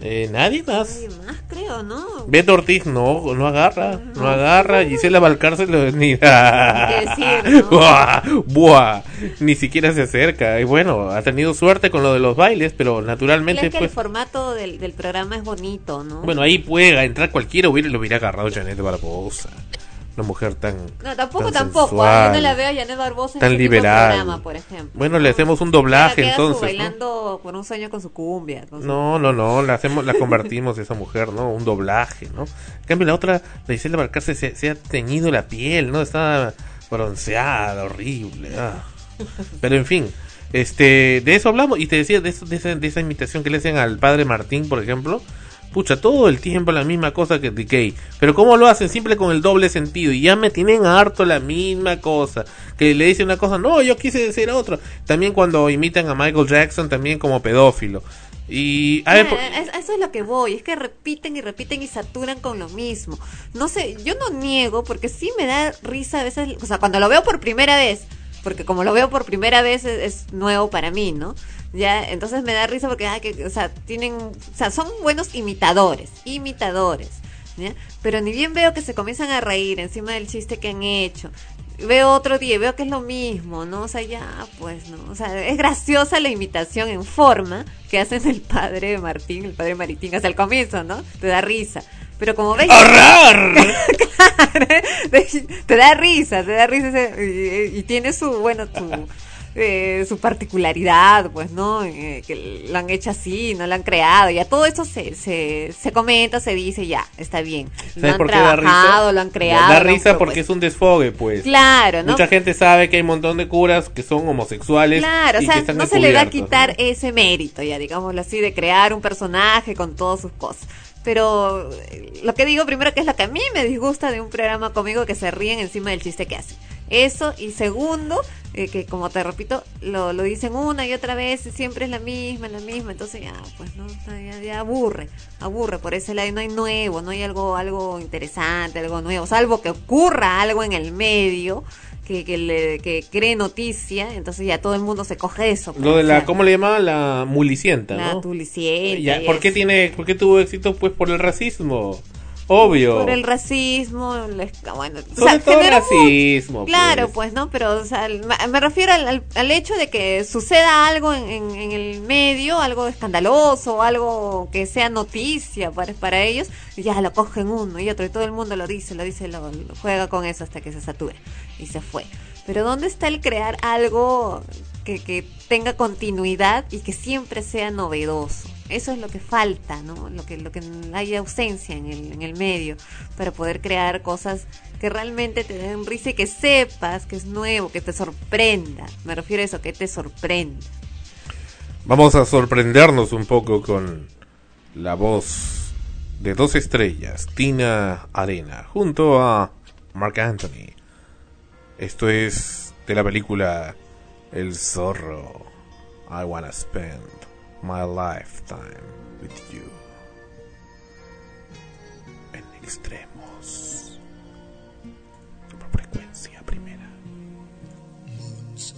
Eh, nadie más. Nadie más, creo, ¿no? Beto Ortiz no, no agarra, no agarra. Gisela Valcárcel ni, Ni qué decir, ¿no? buah, buah, ni siquiera se acerca. Y bueno, ha tenido suerte con lo de los bailes, pero naturalmente Claro que el pues, formato del, del programa es bonito, ¿no? bueno, ahí puede entrar cualquiera, hubiera, lo hubiera agarrado Janet Barbosa. Una mujer tan no, tampoco, tan tampoco. sensual, Yo no la veo a Janet Barbosa en tan de liberal. programa, por ejemplo. Bueno, le ¿no? hacemos un doblaje queda su entonces, ¿no? bailando por un sueño con su cumbia. con su- No, no, no, la hacemos, la convertimos esa mujer, ¿no? Un doblaje, ¿no? En cambio la otra, la Gisela Barcarce se, se ha teñido la piel, ¿no? Está bronceada, horrible. ah. Pero en fin, este, de eso hablamos y te decía de, eso, de, esa, de esa imitación que le hacen al padre Martín, por ejemplo. Pucha, todo el tiempo la misma cosa que Decay. Pero ¿cómo lo hacen? Siempre con el doble sentido. Y ya me tienen harto la misma cosa. Que le dicen una cosa, no, yo quise decir otro. También cuando imitan a Michael Jackson, también como pedófilo. Y... A ver, es- eso es lo que voy, es que repiten y repiten y saturan con lo mismo. No sé, yo no niego porque sí me da risa a veces, o sea, cuando lo veo por primera vez, porque como lo veo por primera vez es, nuevo para mí, ¿no? Ya, entonces me da risa porque, ay, que, o sea, tienen, o sea, son buenos imitadores, imitadores, ¿ya? Pero ni bien veo que se comienzan a reír encima del chiste que han hecho. Veo otro día, veo que es lo mismo, ¿no? O sea, ya, pues, ¿no? O sea, es graciosa la imitación en forma que hacen el padre de Martín, el padre Maritín, hasta el comienzo, ¿no? Te da risa. Pero como ves... ¡Horror! te da risa, te da risa ese- y, y tiene su, bueno, su, eh, su particularidad, pues, ¿no? Eh, que lo han hecho así, no lo han creado, ya todo esto se, se, se comenta, se dice, ya, está bien. Lo ¿Sabes han por qué da trabajado, risa? lo han creado. Da risa porque es un desfogue, pues. Claro, ¿no? Mucha gente sabe que hay un montón de curas que son homosexuales. Claro, o y sea, que están no se le va a quitar ¿no? ese mérito, ya digámoslo así, de crear un personaje con todas sus cosas. Pero eh, lo que digo primero que es lo que a mí me disgusta de un programa conmigo que se ríen encima del chiste que hacen. Eso, y segundo, eh, que como te repito, lo, lo dicen una y otra vez, siempre es la misma, la misma, entonces ya, pues no, ya, ya aburre, aburre por ese lado, no hay nuevo, no hay algo, algo interesante, algo nuevo, salvo que ocurra algo en el medio, que, que, le, que cree noticia, entonces ya todo el mundo se coge eso. pues, Lo de o la, sea, ¿cómo le llamaban? La mulicienta, la ¿no? y ¿por, qué eso. tiene, ¿Por qué tuvo éxito? Pues por el racismo. Obvio. Por el racismo, les- bueno, o Sobre sea, todo generó racismo. Claro, pues. pues, ¿no? Pero, o sea, me me refiero al, al- al hecho de que suceda algo en, en- en el medio, algo escandaloso, algo que sea noticia para, para ellos, y ya lo cogen uno y otro, y todo el mundo lo dice, lo dice, lo, lo juega con eso hasta que se satura, y se fue. Pero ¿dónde está el crear algo que, tenga continuidad y que siempre sea novedoso? Eso es lo que falta, ¿no? Lo que, lo que hay ausencia en el, en el medio para poder crear cosas que realmente te den risa y que sepas que es nuevo, que te sorprenda. Me refiero a eso, que te sorprenda. Vamos a sorprendernos un poco con la voz de dos estrellas, Tina Arena, junto a Mark Anthony. Esto es de la película El Zorro. I wanna spend my lifetime with you. En extremos. Por frecuencia primera. Moon so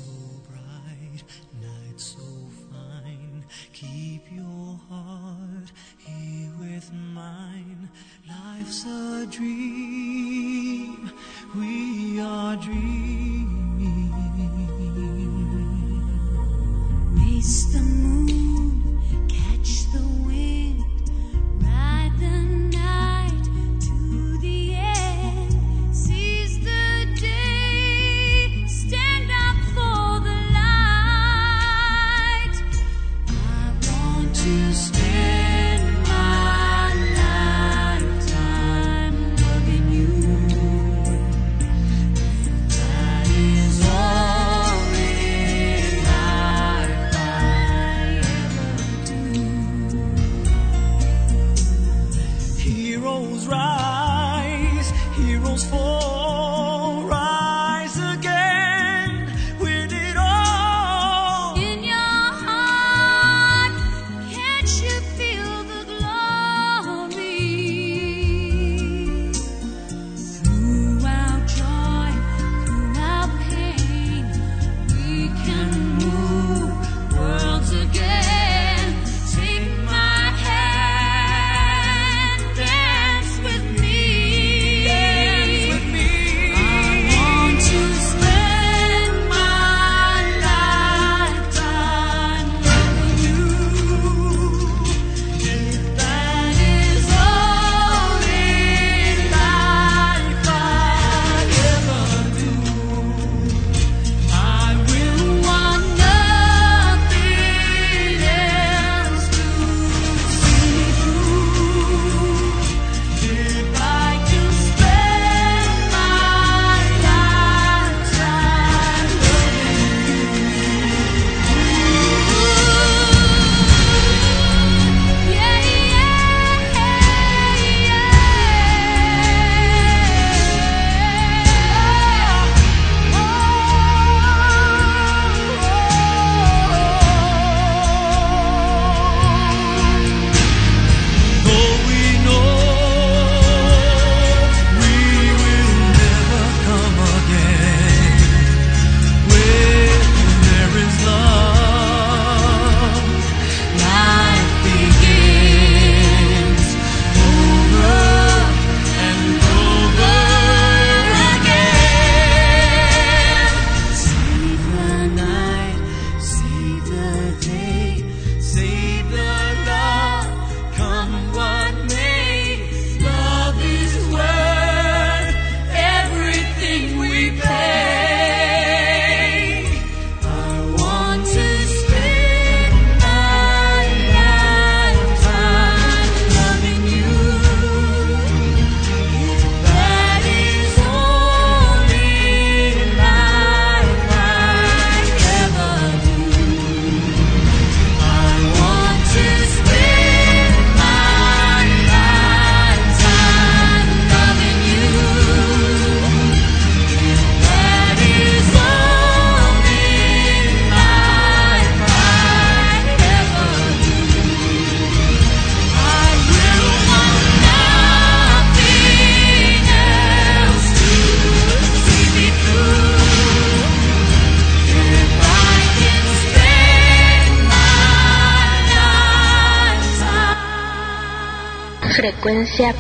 bright, night so fine. Keep your heart here with mine. Life's a dream, we are dreaming. Race the moon,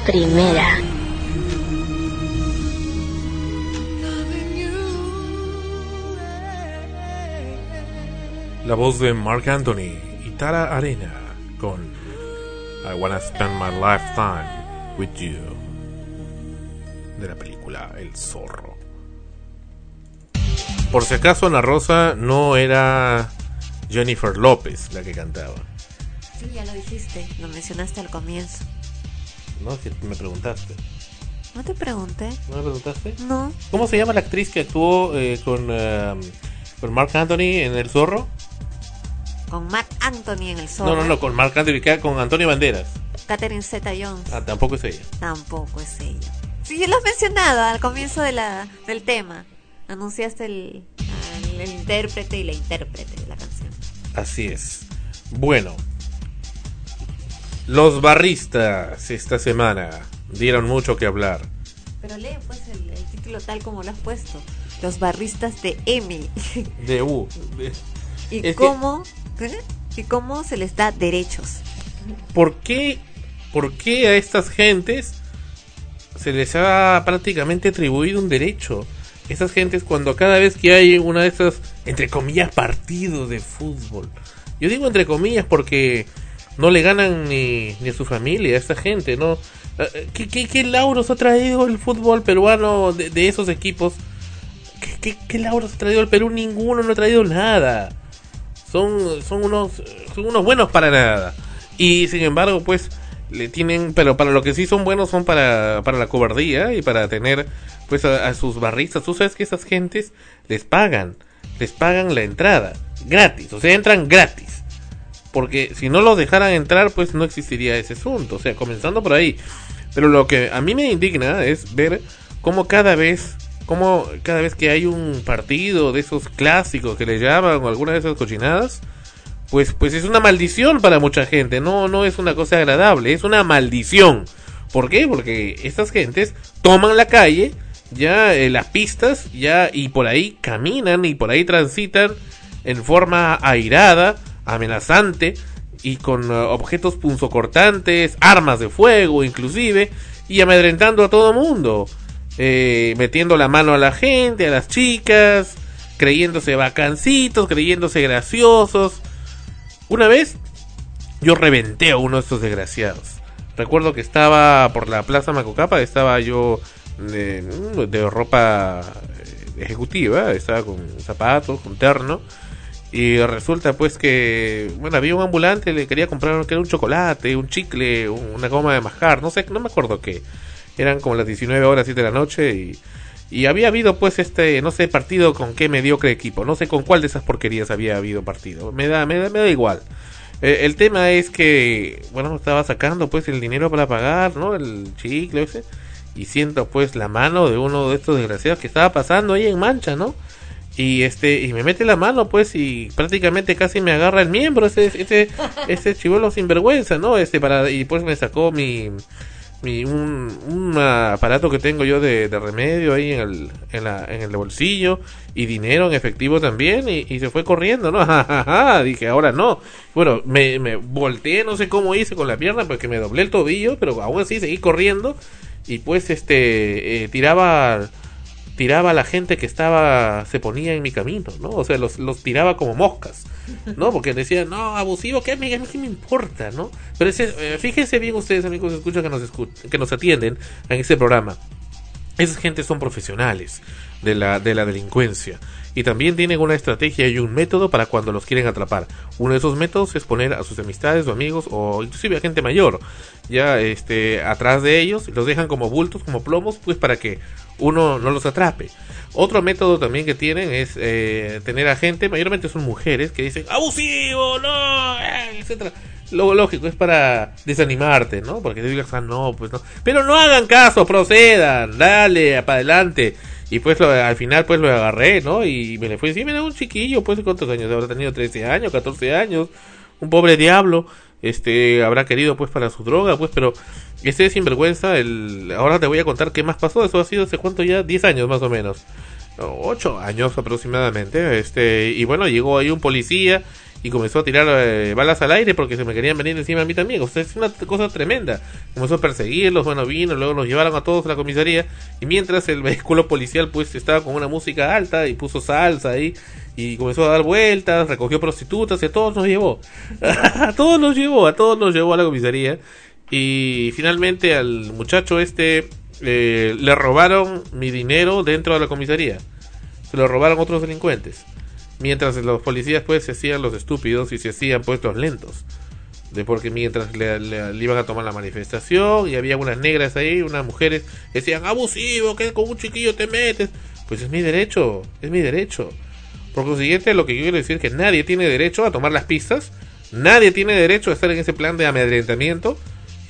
primera. La voz de Mark Anthony y Tara Arena con I Wanna Spend My Lifetime With You de la película El Zorro. Por si acaso Ana Rosa no era Jennifer López la que cantaba. Sí, ya lo dijiste, lo mencionaste al comienzo. No, si me preguntaste. No te pregunté. ¿No me preguntaste? No, ¿Cómo se llama la actriz que actuó eh, con, eh, con Mark Anthony en El Zorro? con Mark Anthony en el sol. No, no, no, con Mark Anthony, con Antonio Banderas. Catherine Zeta Jones. Ah, tampoco es ella. Tampoco es ella. Sí, lo has mencionado al comienzo de la, del tema. anunciaste el, el intérprete y la intérprete de la canción. Así es. Bueno, los barristas esta semana dieron mucho que hablar. Pero lee pues el, el título tal como lo has puesto. Los barristas de EMI. De U. y Es cómo y cómo se les da derechos. ¿Por qué, ¿Por qué a estas gentes se les ha prácticamente atribuido un derecho? Esas gentes cuando cada vez que hay una de esas, entre comillas, partidos de fútbol. Yo digo entre comillas porque no le ganan ni, ni a su familia, a esta gente, ¿no? Eh, ¿Qué, qué, qué lauros ha traído el fútbol peruano de, de esos equipos? ¿Qué, qué, qué lauros ha traído el Perú? Ninguno no ha traído nada. Son, son unos son unos buenos para nada. Y sin embargo, pues le tienen, pero para lo que sí son buenos son para, para la cobardía y para tener pues a, a sus barristas. Tú sabes que esas gentes les pagan, les pagan la entrada gratis, o sea, entran gratis. Porque si no los dejaran entrar, pues no existiría ese asunto. O sea, comenzando por ahí. Pero lo que a mí me indigna es ver cómo cada vez, cómo cada vez que hay un partido de esos clásicos que le llaman o alguna de esas cochinadas, pues, pues es una maldición para mucha gente. No, no es una cosa agradable, es una maldición. ¿Por qué? Porque estas gentes toman la calle, ya eh, las pistas, ya y por ahí caminan y por ahí transitan en forma airada, amenazante y con eh, objetos punzocortantes, armas de fuego inclusive y amedrentando a todo mundo, eh, metiendo la mano a la gente, a las chicas, creyéndose bacancitos, creyéndose graciosos. Una vez yo reventé a uno de estos desgraciados. Recuerdo que estaba por la Plaza Macocapa, estaba yo de, de ropa eh, ejecutiva, estaba con zapatos, con terno. Y resulta pues que, bueno, había un ambulante, le quería comprar que era un chocolate, un chicle, un- una goma de mascar, no sé, no me acuerdo qué. Eran como las 19 horas, 7 de la noche y, y había habido pues este, no sé, partido con qué mediocre equipo, no sé con cuál de esas porquerías había habido partido. Me da, me da, me da igual. Eh, el tema es que, bueno, estaba sacando pues el dinero para pagar, ¿no? El chicle ese. Y siento pues la mano de uno de estos desgraciados que estaba pasando ahí en mancha, ¿no? Y este, y me mete la mano pues y prácticamente casi me agarra el miembro ese, ese, ese chivolo sinvergüenza, ¿no? Este para, y pues me sacó mi, mi un, un aparato que tengo yo de, de remedio ahí en el, en, la, en el bolsillo y dinero en efectivo también y, y se fue corriendo, ¿no? Ja, ja, ja. Dije, ahora no. Bueno, me, me volteé, no sé cómo hice con la pierna porque me doblé el tobillo, pero aún así seguí corriendo y pues este eh, tiraba tiraba a la gente que estaba se ponía en mi camino, ¿no? O sea, los, los tiraba como moscas, ¿no? Porque decían, no, abusivo, ¿qué me, qué me importa, no? Pero ese, eh, fíjense bien ustedes, amigos, escuchan que nos que nos atienden en este programa. Esas gentes son profesionales de la, de la delincuencia y también tienen una estrategia y un método para cuando los quieren atrapar. Uno de esos métodos es poner a sus amistades o amigos o inclusive a gente mayor ya este atrás de ellos, los dejan como bultos, como plomos, pues para que uno no los atrape. Otro método también que tienen es eh, tener a gente, mayormente son mujeres, que dicen abusivo, no, eh, etcétera. Lo lógico es para desanimarte, ¿no? Porque te digas, ah, no, pues no. Pero no hagan caso, procedan, dale, para adelante. Y pues lo- al final pues lo agarré, ¿no? Y me le fue así, mira, un chiquillo, pues ¿cuántos años? Habrá tenido 13 años, 14 años. Un pobre diablo. Este, habrá querido pues para su droga, pues, pero este es sinvergüenza, el... ahora te voy a contar qué más pasó, eso ha sido hace cuánto ya, 10 años más o menos. 8 años aproximadamente, este, y bueno, llegó ahí un policía y comenzó a tirar eh, balas al aire porque se me querían venir encima a mí también. O sea, es una cosa tremenda. Comenzó a perseguirlos, bueno, vino, luego nos llevaron a todos a la comisaría. Y mientras el vehículo policial, pues, estaba con una música alta y puso salsa ahí. Y comenzó a dar vueltas, recogió prostitutas y a todos nos llevó. a todos nos llevó, a todos nos llevó a la comisaría. Y finalmente al muchacho este eh, le robaron mi dinero dentro de la comisaría. Se lo robaron otros delincuentes. Mientras los policías pues se hacían los estúpidos y se hacían pues los lentos. De porque mientras le, le- le iban a tomar la manifestación y había unas negras ahí, unas mujeres decían abusivo, que con un chiquillo te metes. Pues es mi derecho, es mi derecho. Por consiguiente, lo que yo quiero decir es que nadie tiene derecho a tomar las pistas, nadie tiene derecho a estar en ese plan de amedrentamiento,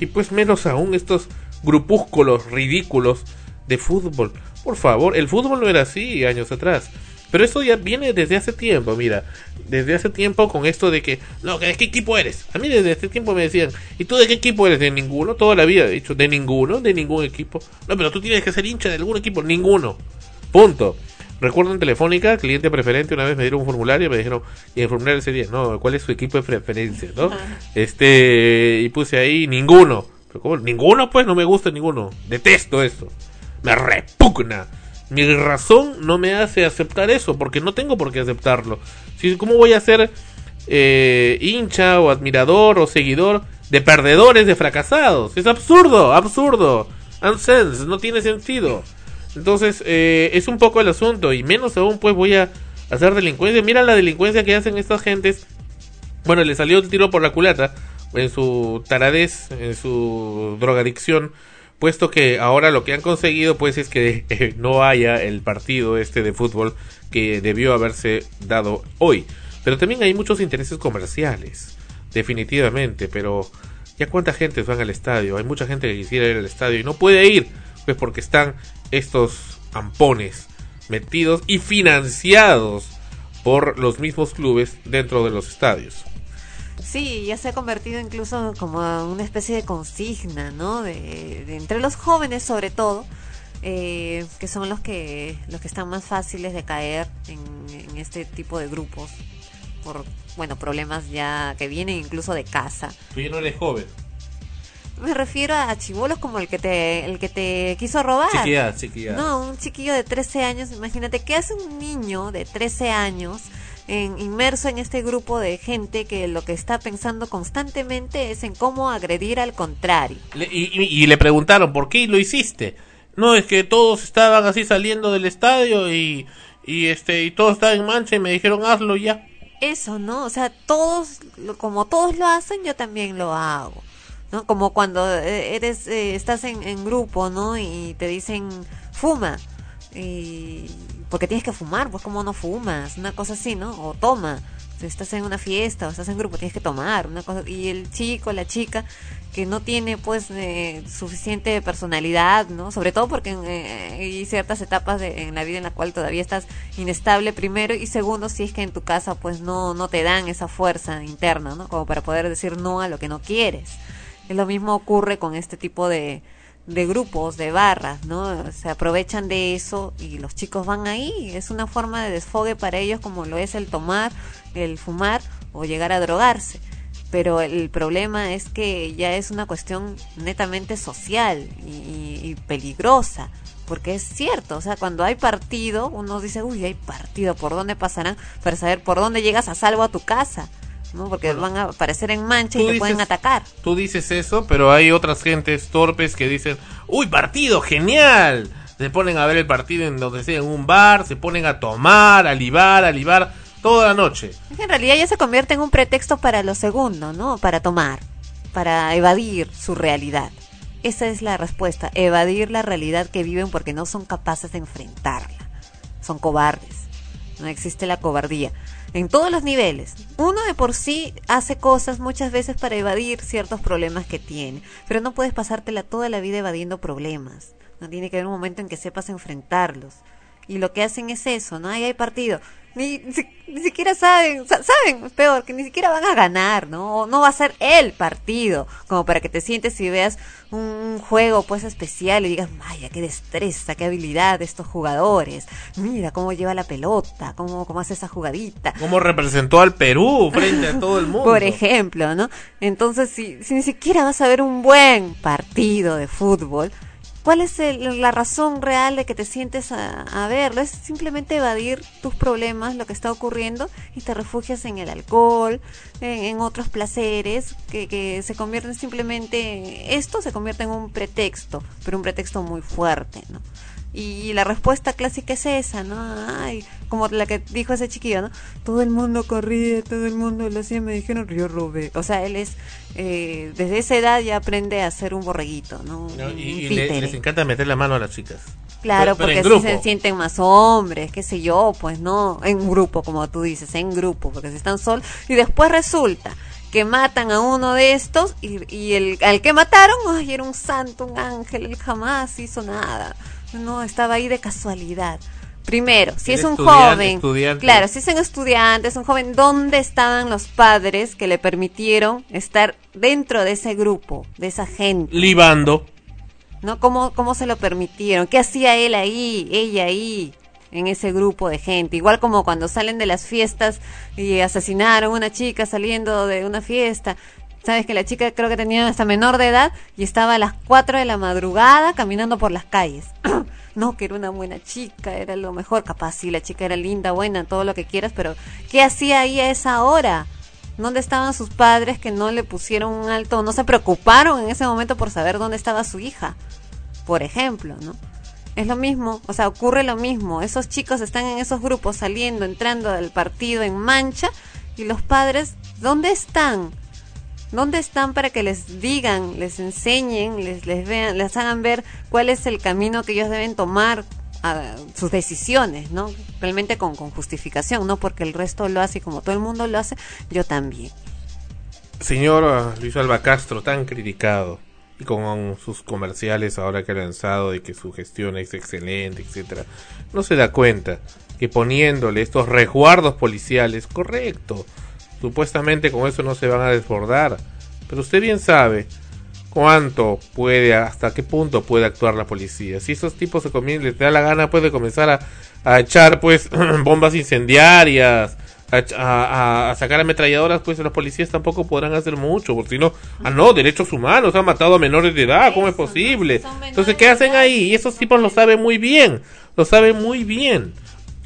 y pues menos aún estos grupúsculos ridículos de fútbol. Por favor, el fútbol no era así años atrás. Pero eso ya viene desde hace tiempo, mira. Desde hace tiempo con esto de que, no, ¿de qué equipo eres? A mí desde hace tiempo me decían, ¿y tú de qué equipo eres? De ninguno, toda la vida he dicho, de ninguno, de ningún equipo. No, pero tú tienes que ser hincha de algún equipo, ninguno. Punto. Recuerdo en Telefónica, cliente preferente, una vez me dieron un formulario, me dijeron, y el formulario decía, no, ¿cuál es su equipo de preferencia? ¿no? Este, y puse ahí, ninguno. Pero ¿cómo? Ninguno, pues, no me gusta ninguno. Detesto eso. Me repugna. Mi razón no me hace aceptar eso, porque no tengo por qué aceptarlo. Si, ¿Cómo voy a ser eh, hincha o admirador o seguidor de perdedores, de fracasados? Es absurdo, absurdo. Nonsense, no tiene sentido. Entonces, eh, es un poco el asunto, y menos aún, pues voy a hacer delincuencia. Mira la delincuencia que hacen estas gentes. Bueno, le salió el tiro por la culata en su taradez, en su drogadicción, puesto que ahora lo que han conseguido, pues, es que eh, no haya el partido este de fútbol que debió haberse dado hoy. Pero también hay muchos intereses comerciales, definitivamente, pero ya cuánta gente van al estadio, hay mucha gente que quisiera ir al estadio y no puede ir, pues porque están estos ampones metidos y financiados por los mismos clubes dentro de los estadios. Sí, ya se ha convertido incluso como una especie de consigna, ¿no? De, de entre los jóvenes sobre todo, eh, que son los que los que están más fáciles de caer en, en este tipo de grupos por bueno problemas ya que vienen incluso de casa. Tú ya no eres joven. Me refiero a chivolos como el que te el que te quiso robar. Chiquilla, chiquilla. No, un chiquillo de 13 años, imagínate, ¿qué hace un niño de 13 años en, inmerso en este grupo de gente que lo que está pensando constantemente es en cómo agredir al contrario? Le- y, y- y le preguntaron, ¿por qué lo hiciste? No, es que todos estaban así saliendo del estadio y, y este y todos estaban en mancha y me dijeron hazlo ya. Eso, ¿no? O sea, todos, como todos lo hacen, yo también lo hago. ¿No? Como cuando eh, eres, eh, estás en, grupo, ¿no? Y te dicen, fuma. Y, porque tienes que fumar, pues como no fumas, una cosa así, ¿no? O toma. Si estás en una fiesta o estás en grupo, tienes que tomar, una cosa. Y el chico, la chica, que no tiene, pues, eh, suficiente personalidad, ¿no? Sobre todo porque eh, hay ciertas etapas de, en la vida en la cual todavía estás inestable, primero, y segundo, si es que en tu casa, pues, no, no te dan esa fuerza interna, ¿no? Como para poder decir no a lo que no quieres. Es lo mismo ocurre con este tipo de, de grupos, de barras, ¿no? Se aprovechan de eso y los chicos van ahí. Es una forma de desfogue para ellos como lo es el tomar, el fumar o llegar a drogarse. Pero el problema es que ya es una cuestión netamente social y, y- peligrosa. Porque es cierto, o sea, cuando hay partido, uno dice, uy, hay partido, ¿por dónde pasarán? Para saber por dónde llegas a salvo a tu casa, ¿no? Porque van a aparecer en mancha y te pueden atacar. Tú dices eso, pero hay otras gentes torpes que dicen, uy, partido, genial. Se ponen a ver el partido en donde sea, en un bar, se ponen a tomar, a libar, a libar, toda la noche. En realidad ya se convierte en un pretexto para lo segundo, ¿no? Para tomar, para evadir su realidad. Esa es la respuesta, evadir la realidad que viven porque no son capaces de enfrentarla. Son cobardes. No existe la cobardía. En todos los niveles. Uno de por sí hace cosas muchas veces para evadir ciertos problemas que tiene. Pero no puedes pasártela toda la vida evadiendo problemas. No tiene que haber un momento en que sepas enfrentarlos. Y lo que hacen es eso, ¿no? Ahí hay partido. Ni, ni siquiera saben, sa- saben, peor, que ni siquiera van a ganar, ¿no? O no va a ser el partido, como para que te sientes y veas un juego pues especial y digas, vaya, qué destreza, qué habilidad de estos jugadores. Mira cómo lleva la pelota, cómo, cómo hace esa jugadita. Cómo representó al Perú frente a todo el mundo. Por ejemplo, ¿no? Entonces, si, si ni siquiera vas a ver un buen partido de fútbol, ¿cuál es el- la razón real de que te sientes a, a verlo? Es simplemente evadir tus problemas, lo que está ocurriendo, y te refugias en el alcohol, en, otros placeres, que, que se convierten simplemente, esto se convierte en un pretexto, pero un pretexto muy fuerte, ¿no? Y la respuesta clásica es esa, ¿no? Ay, como la que dijo ese chiquillo, ¿no? Todo el mundo corría, todo el mundo lo hacía, me dijeron, yo robé. O sea, él es, eh, desde esa edad ya aprende a ser un borreguito, ¿no? Y, y le- títere. les encanta meter la mano a las chicas. Claro, Pero- pero porque así se sienten más hombres, qué sé yo, pues no, en grupo, como tú dices, en grupo, porque si están solos. Y después resulta que matan a uno de estos y, y el al que mataron, ay, era un santo, un ángel, él jamás hizo nada. No, estaba ahí de casualidad. Primero, si es un joven, estudiante. claro, si es un estudiante, es un joven, ¿dónde estaban los padres que le permitieron estar dentro de ese grupo, de esa gente? Libando. ¿no? ¿Cómo, ¿Cómo se lo permitieron? ¿Qué hacía él ahí, ella ahí, en ese grupo de gente? Igual como cuando salen de las fiestas y asesinaron a una chica saliendo de una fiesta. Sabes que la chica creo que tenía hasta menor de edad y estaba a las 4 de la madrugada caminando por las calles. no, que era una buena chica, era lo mejor. Capaz sí, la chica era linda, buena, todo lo que quieras, pero ¿qué hacía ahí a esa hora? ¿Dónde estaban sus padres que no le pusieron un alto, no se preocuparon en ese momento por saber dónde estaba su hija? Por ejemplo, ¿no? Es lo mismo, o sea, ocurre lo mismo. Esos chicos están en esos grupos saliendo, entrando del partido en mancha y los padres, ¿dónde están? ¿Dónde están para que les digan, les enseñen, les, les vean, les hagan ver cuál es el camino que ellos deben tomar, a sus decisiones, ¿no? Realmente con, con justificación, no porque el resto lo hace y como todo el mundo lo hace, yo también. Señor ah, Luis Alba Castro, tan criticado, y con sus comerciales ahora que ha lanzado de que su gestión es excelente, etcétera, no se da cuenta que poniéndole estos resguardos policiales, correcto, supuestamente con eso no se van a desbordar, pero usted bien sabe cuánto puede, hasta qué punto puede actuar la policía. Si esos tipos se comien- les da la gana, puede comenzar a, a echar pues bombas incendiarias, a, ech- a- a- a sacar ametralladoras, pues los policías tampoco podrán hacer mucho, porque si no, ah no, derechos humanos, han matado a menores de edad, ¿cómo es posible? Entonces, ¿qué hacen ahí? Y esos tipos lo saben muy bien, lo saben muy bien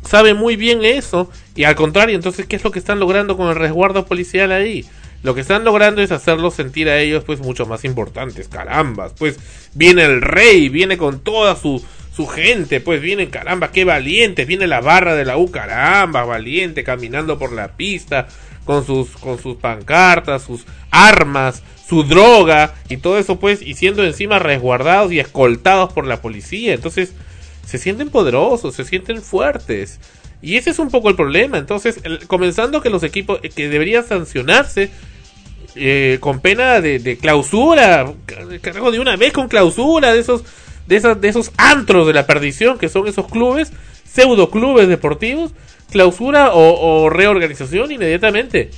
sabe muy bien eso y al contrario, entonces, ¿qué es lo que están logrando con el resguardo policial ahí? Lo que están logrando es hacerlos sentir a ellos pues mucho más importantes, carambas, pues viene el rey, viene con toda su su gente, pues viene caramba, qué valientes, viene la barra de la U, caramba, valiente, caminando por la pista con sus con sus pancartas, sus armas, su droga y todo eso pues y siendo encima resguardados y escoltados por la policía, entonces se sienten poderosos, se sienten fuertes. Y ese es un poco el problema. Entonces, comenzando que los equipos que deberían sancionarse eh, con pena de, clausura, car- carajo, de una vez con clausura de esos, de esas, de esos antros de la perdición que son esos clubes, pseudo clubes deportivos, clausura o, o reorganización inmediatamente.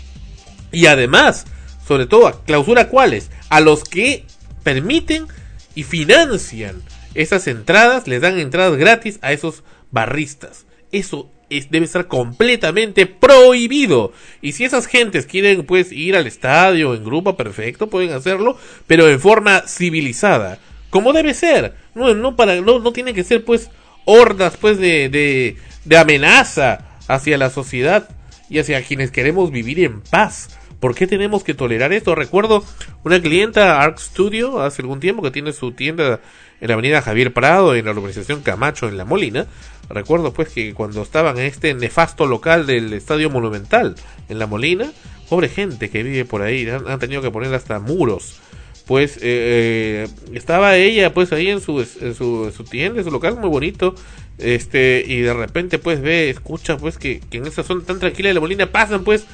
Y además, sobre todo, clausura cuáles? A los que permiten y financian esas entradas, les dan entradas gratis a esos barristas. Eso es, debe estar completamente prohibido. Y si esas gentes quieren pues ir al estadio en grupo, perfecto, pueden hacerlo, pero en forma civilizada. Como debe ser. No, no, para, no, no tienen que ser pues hordas pues de, de, de amenaza hacia la sociedad y hacia quienes queremos vivir en paz. ¿Por qué tenemos que tolerar esto? Recuerdo una clienta Arc Studio hace algún tiempo que tiene su tienda en la avenida Javier Prado en la urbanización Camacho en La Molina. Recuerdo pues que cuando estaban en este nefasto local del Estadio Monumental en La Molina, pobre gente que vive por ahí, han, tenido que poner hasta muros. Pues eh, eh, estaba ella pues ahí en su, su tienda, en su local muy bonito, este y de repente pues ve, escucha pues que, que en esa zona tan tranquila de La Molina pasan pues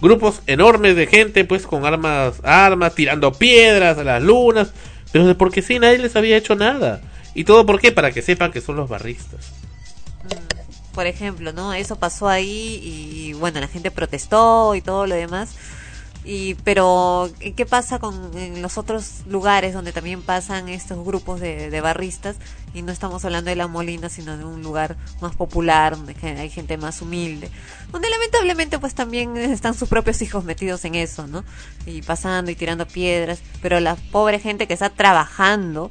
grupos enormes de gente pues con armas armas tirando piedras a las lunas pero porque sí nadie les había hecho nada y todo por qué para que sepan que son los barristas por ejemplo, ¿no? Eso pasó ahí y bueno, la gente protestó y todo lo demás. Y pero ¿qué pasa con en los otros lugares donde también pasan estos grupos de, de barristas y no estamos hablando de la Molina, sino de un lugar más popular donde hay gente más humilde, donde lamentablemente pues también están sus propios hijos metidos en eso, ¿no? Y pasando y tirando piedras, pero la pobre gente que está trabajando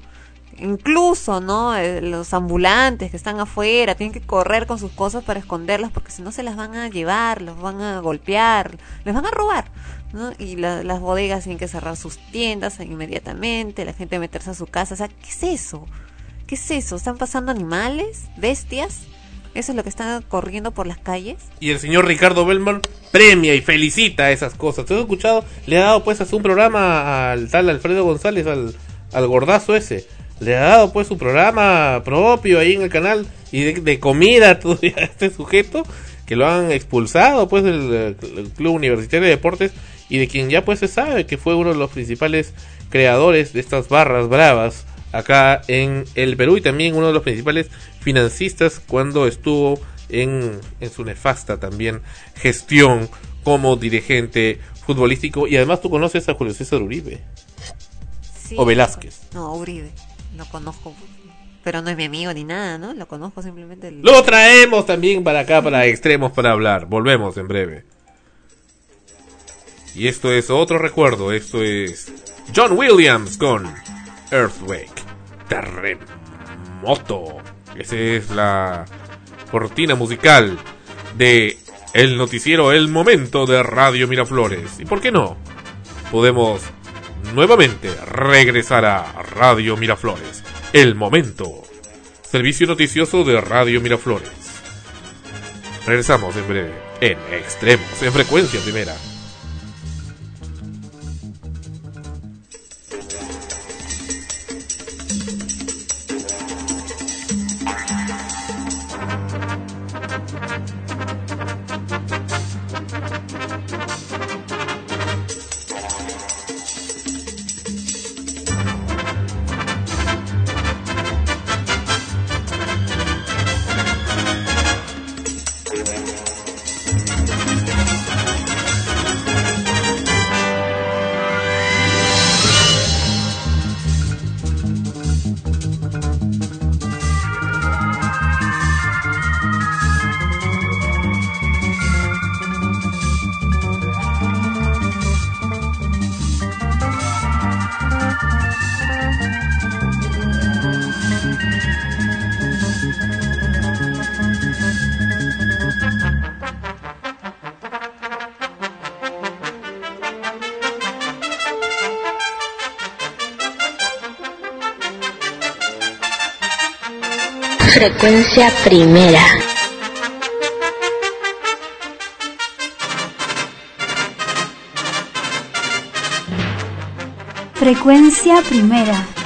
incluso, ¿no? Eh, Los ambulantes que están afuera tienen que correr con sus cosas para esconderlas porque si no se las van a llevar, los van a golpear, les van a robar, ¿no? Y la- las bodegas tienen que cerrar sus tiendas inmediatamente, la gente meterse a su casa, o sea, ¿qué es eso? ¿Qué es eso? ¿Están pasando animales? ¿Bestias? ¿Eso es lo que está corriendo por las calles? y el señor Ricardo Belmont premia y felicita esas cosas ¿te has escuchado? le ha dado pues a un programa al tal Alfredo González al, al gordazo ese le ha dado pues su programa propio ahí en el canal y de, comida todavía a este sujeto que lo han expulsado pues del, del club universitario de deportes y de quien ya pues se sabe que fue uno de los principales creadores de estas barras bravas acá en el Perú y también uno de los principales financistas cuando estuvo en, en su nefasta también gestión como dirigente futbolístico y además tú conoces a Julio César Uribe Sí, o Velázquez. No, Uribe. Lo conozco. Pero no es mi amigo ni nada, ¿no? Lo conozco simplemente. el- Lo traemos también para acá, para extremos, para hablar. Volvemos en breve. Y esto es otro recuerdo. Esto es John Williams con Earthquake. Terremoto. Esa es la cortina musical de el noticiero El Momento de Radio Miraflores. ¿Y por qué no? Podemos nuevamente regresar a Radio Miraflores. El Momento. Servicio noticioso de Radio Miraflores. Regresamos en breve en Extremos, en frecuencia primera. Frecuencia primera. Frecuencia primera.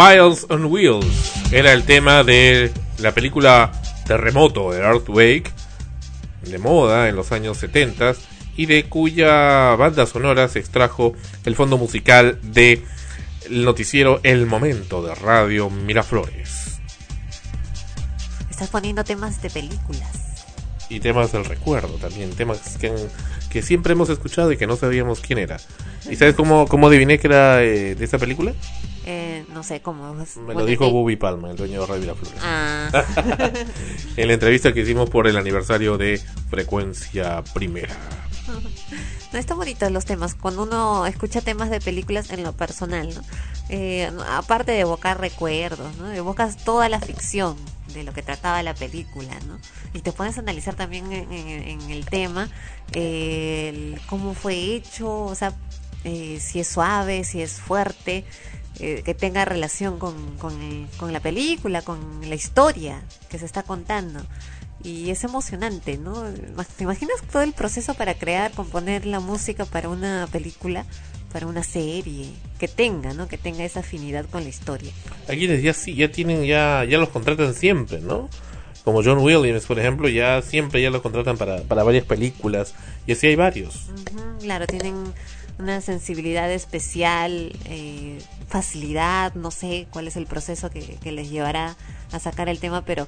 Miles on Wheels era el tema de la película Terremoto de Earthquake, de moda en los años 70 y de cuya banda sonora se extrajo el fondo musical de el noticiero El Momento de Radio Miraflores Estás poniendo temas de películas. y temas del recuerdo también, temas que, siempre hemos escuchado y que no sabíamos quién era. ¿Y sabes cómo, cómo adiviné que era eh, de esta película? No sé cómo. es- Me lo dijo sí. Bubi Palma, el dueño de Radio Miraflores. Ah. en la entrevista que hicimos por el aniversario de Frecuencia Primera. No, están bonitos los temas. Cuando uno escucha temas de películas en lo personal, ¿no? Eh, aparte de evocar recuerdos, ¿no? Evocas toda la ficción de lo que trataba la película, ¿no? Y te pones a analizar también en, en- en el tema eh, el cómo fue hecho, o sea, eh, si es suave, si es fuerte, eh, que tenga relación con, con, el- con la película, con la historia que se está contando. Y es emocionante, ¿no? ¿Te imaginas todo el proceso para crear, componer la música para una película, para una serie, que tenga, ¿no? Que tenga esa afinidad con la historia. Aquí les ya sí, ya tienen, ya, ya los contratan siempre, ¿no? Como John Williams, por ejemplo, ya siempre ya los contratan para, para varias películas. Y así hay varios. Claro, tienen una sensibilidad especial, eh, facilidad, no sé cuál es el proceso que, que les llevará a sacar el tema, pero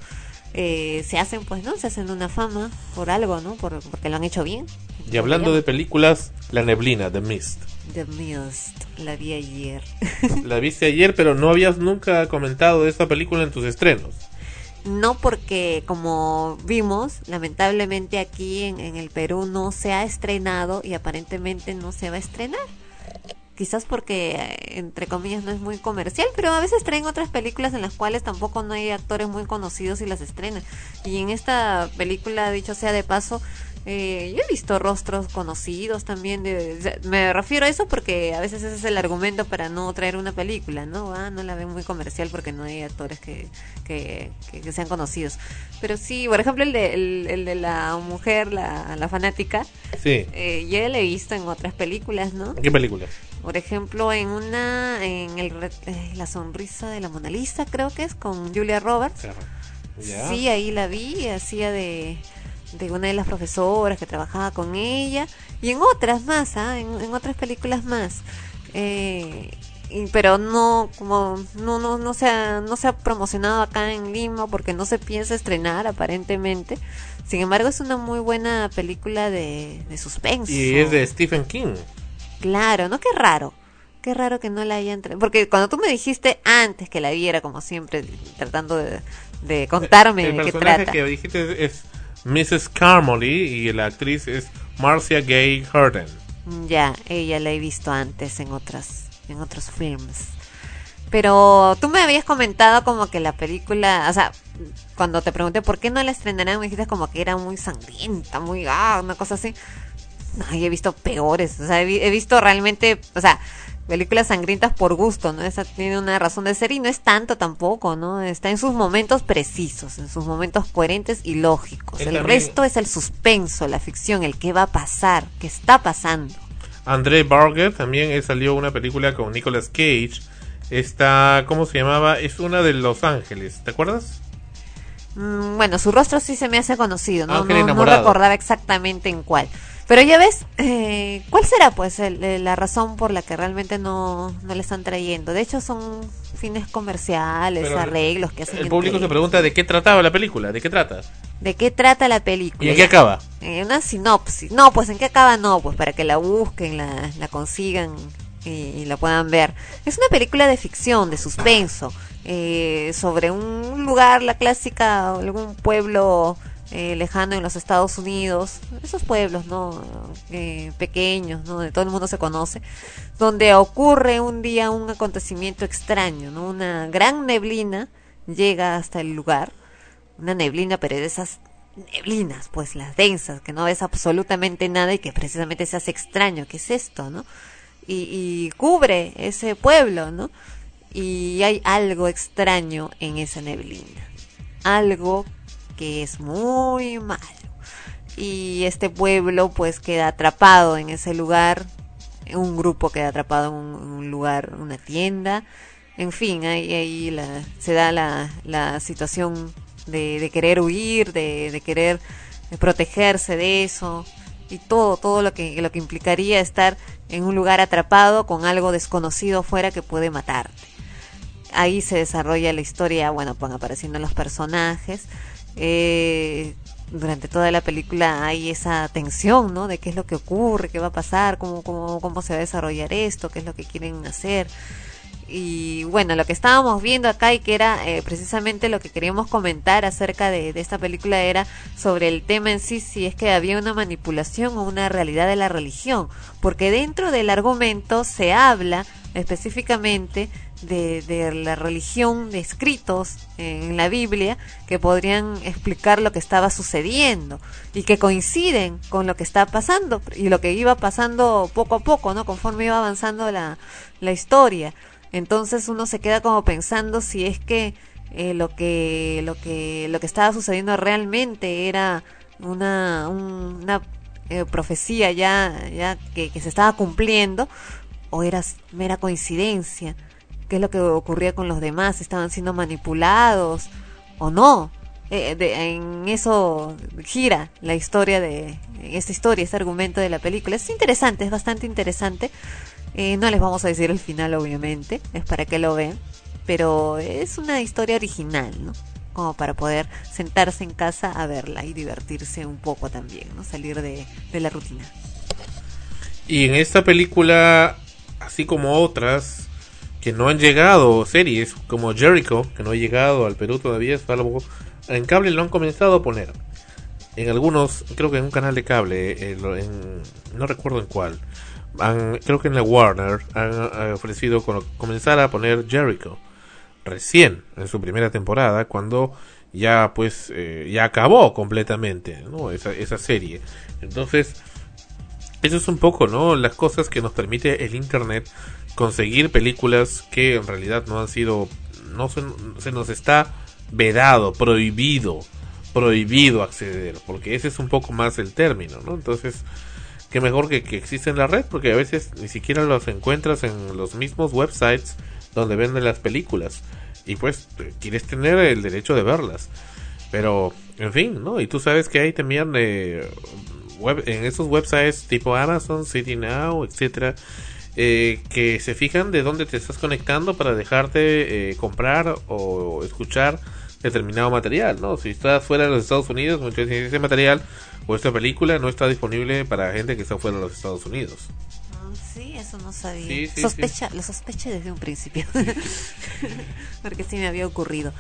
eh, se hacen, pues, ¿no? Se hacen una fama por algo, ¿no? Por, porque lo han hecho bien. Y hablando de películas, La Neblina, The Mist. The Mist, la vi ayer. La viste ayer, pero no habías nunca comentado de esta película en tus estrenos. No porque, como vimos, lamentablemente aquí en, el Perú no se ha estrenado y aparentemente no se va a estrenar. Quizás porque, eh, entre comillas, no es muy comercial, pero a veces traen otras películas en las cuales tampoco no hay actores muy conocidos y las estrenan. Y en esta película, dicho sea de paso, eh, yo he visto rostros conocidos también. De, de- me refiero a eso porque a veces ese es el argumento para no traer una película, ¿no? Ah, no la ven muy comercial porque no hay actores que, que, que- que sean conocidos. Pero sí, por ejemplo, el de, el, el de la mujer, la, la fanática, Sí. eh, yo la he visto en otras películas, ¿no? ¿Qué película? Por ejemplo, en una, en el, eh, La sonrisa de la Mona Lisa, creo que es, con Julia Roberts. Ya. Sí, ahí la vi, hacía de, de una de las profesoras que trabajaba con ella. Y en otras más, ¿ah? en, en otras películas más. Eh, y- pero no, como, no, no, no se ha, no se ha promocionado acá en Lima porque no se piensa estrenar aparentemente. Sin embargo, es una muy buena película de, de suspenso. Y es de Stephen King. Claro, ¿no? Qué raro. Qué raro que no la hayan tra- Porque cuando tú me dijiste antes que la viera, como siempre, tratando de, de contarme El de qué trata. que dijiste es Mrs. Carmody y la actriz es Marcia Gay Harden. Ya, ella la he visto antes en otras, en otros films. Pero tú me habías comentado como que la película, o sea, cuando te pregunté por qué no la estrenarán, me dijiste como que era muy sangrienta, muy, ah, una cosa así. No, yo he visto peores, o sea, he, vi- he visto realmente, o sea, películas sangrientas por gusto, ¿no? Esa tiene una razón de ser y no es tanto tampoco, ¿no? Está en sus momentos precisos, en sus momentos coherentes y lógicos. Él el también- resto es el suspenso, la ficción, el qué va a pasar, qué está pasando. André Barger también salió una película con Nicolas Cage. Esta, ¿cómo se llamaba? Es una de Los Ángeles, ¿te acuerdas? Mm, bueno, su rostro sí se me hace conocido, no, Ángel no, no recordaba exactamente en cuál. Pero ya ves, eh, ¿cuál será pues el- el- la razón por la que realmente no, no le están trayendo? De hecho son fines comerciales, Pero arreglos que hacen. El público se pregunta de qué trataba la película, de qué trata. ¿De qué trata la película? ¿Y en qué acaba? Eh, una sinopsis. No, pues en qué acaba no, pues para que la busquen, la, la consigan y, y la puedan ver. Es una película de ficción, de suspenso, eh, sobre un lugar, la clásica, algún pueblo eh, lejano en los Estados Unidos, esos pueblos, ¿no? Eh, pequeños, ¿no? Donde todo el mundo se conoce, donde ocurre un día un acontecimiento extraño, ¿no? Una gran neblina llega hasta el lugar, una neblina, pero de esas neblinas, pues las densas, que no ves absolutamente nada y que precisamente se hace extraño, ¿qué es esto, no? Y, y cubre ese pueblo, ¿no? Y hay algo extraño en esa neblina, algo que es muy malo. Y este pueblo pues queda atrapado en ese lugar, un grupo queda atrapado en un, lugar, una tienda, en fin, ahí, ahí la- se da la, la situación de, querer huir, de, querer protegerse de eso y todo, todo lo que, lo que implicaría estar en un lugar atrapado con algo desconocido afuera que puede matarte. Ahí se desarrolla la historia, bueno, van apareciendo los personajes. Eh, durante toda la película hay esa tensión, ¿no? De qué es lo que ocurre, qué va a pasar, cómo, cómo, cómo se va a desarrollar esto, qué es lo que quieren hacer. Y bueno, lo que estábamos viendo acá y que era eh, precisamente lo que queríamos comentar acerca de, de esta película era sobre el tema en sí, si es que había una manipulación o una realidad de la religión. Porque dentro del argumento se habla específicamente de, la religión, de escritos en la Biblia que podrían explicar lo que estaba sucediendo y que coinciden con lo que está pasando y lo que iba pasando poco a poco, ¿no? Conforme iba avanzando la, la historia. Entonces uno se queda como pensando si es que eh, lo que lo que lo que estaba sucediendo realmente era una un- una eh, profecía ya ya que, se estaba cumpliendo o era mera coincidencia qué es lo que ocurría con los demás estaban siendo manipulados o no Eh, en eso gira la historia de esta historia este argumento de la película es interesante es bastante interesante eh, no les vamos a decir el final, obviamente, es para que lo vean, pero es una historia original, ¿no? como para poder sentarse en casa a verla y divertirse un poco también, ¿no? Salir de la rutina. Y en esta película, así como otras que no han llegado, series como Jericho, que no ha llegado al Perú todavía, salvo en cable lo han comenzado a poner. En algunos, creo que en un canal de cable, eh, no recuerdo en cuál, creo que en la Warner han ofrecido comenzar a poner Jericho recién en su primera temporada cuando ya pues eh, ya acabó completamente esa, esa serie entonces eso es un poco, ¿no? Las cosas que nos permite el Internet conseguir películas que en realidad no han sido, no se, nos está vedado, prohibido, prohibido acceder, porque ese es un poco más el término, ¿no? Entonces, qué mejor que, que existe en la red, porque a veces ni siquiera los encuentras en los mismos websites donde venden las películas, y pues quieres tener el derecho de verlas. Pero, en fin, ¿no? Y tú sabes que hay también eh, en esos websites tipo Amazon, City Now, etcétera, eh, que se fijan de dónde te estás conectando para dejarte eh, comprar o escuchar determinado material, ¿no? Si estás fuera de los Estados Unidos, muchas veces ese material o esta película no está disponible para gente que está fuera de los Estados Unidos. Ah, Sí, eso no sabía. Sí, sí, Sospecha, Lo sospeché desde un principio. Porque sí me había ocurrido.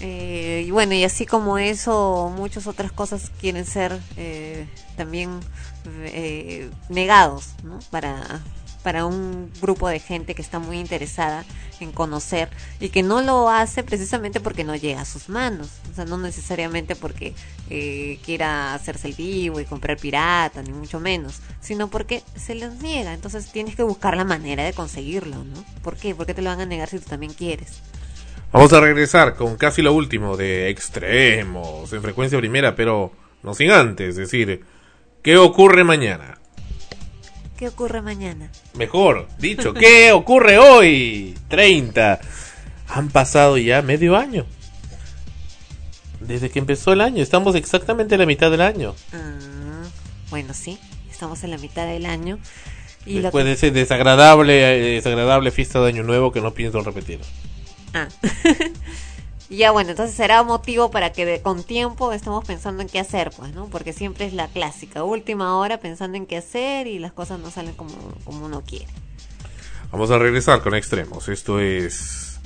Eh, y bueno, y así como eso, muchas otras cosas quieren ser eh, también eh, negados, ¿no? Para, para un grupo de gente que está muy interesada en conocer y que no lo hace precisamente porque no llega a sus manos. O sea, no necesariamente porque eh, quiera hacerse el vivo y comprar pirata, ni mucho menos, sino porque se les niega. Entonces tienes que buscar la manera de conseguirlo, ¿no? ¿Por qué? ¿Por qué te lo van a negar si tú también quieres? Vamos a regresar con casi lo último de extremos en frecuencia primera, pero no sin antes decir, ¿qué ocurre mañana? ¿Qué ocurre mañana? Mejor dicho, ¿qué ocurre hoy? 30. Han pasado ya medio año. Desde que empezó el año, estamos exactamente en la mitad del año. Ah, bueno, sí, estamos en la mitad del año. Y lo Después que- de ese desagradable, eh, desagradable fiesta de año nuevo que no pienso repetir. Ah. ya bueno, entonces será motivo para que de- con tiempo estemos pensando en qué hacer, pues, ¿no? Porque siempre es la clásica, última hora pensando en qué hacer y las cosas no salen como, como uno quiere. Vamos a regresar con extremos. Esto es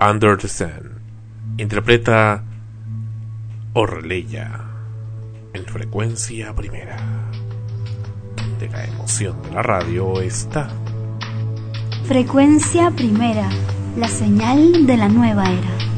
Under the Sun. Interpreta Orleya en frecuencia primera. De la emoción de la radio está. Frecuencia primera, la señal de la nueva era.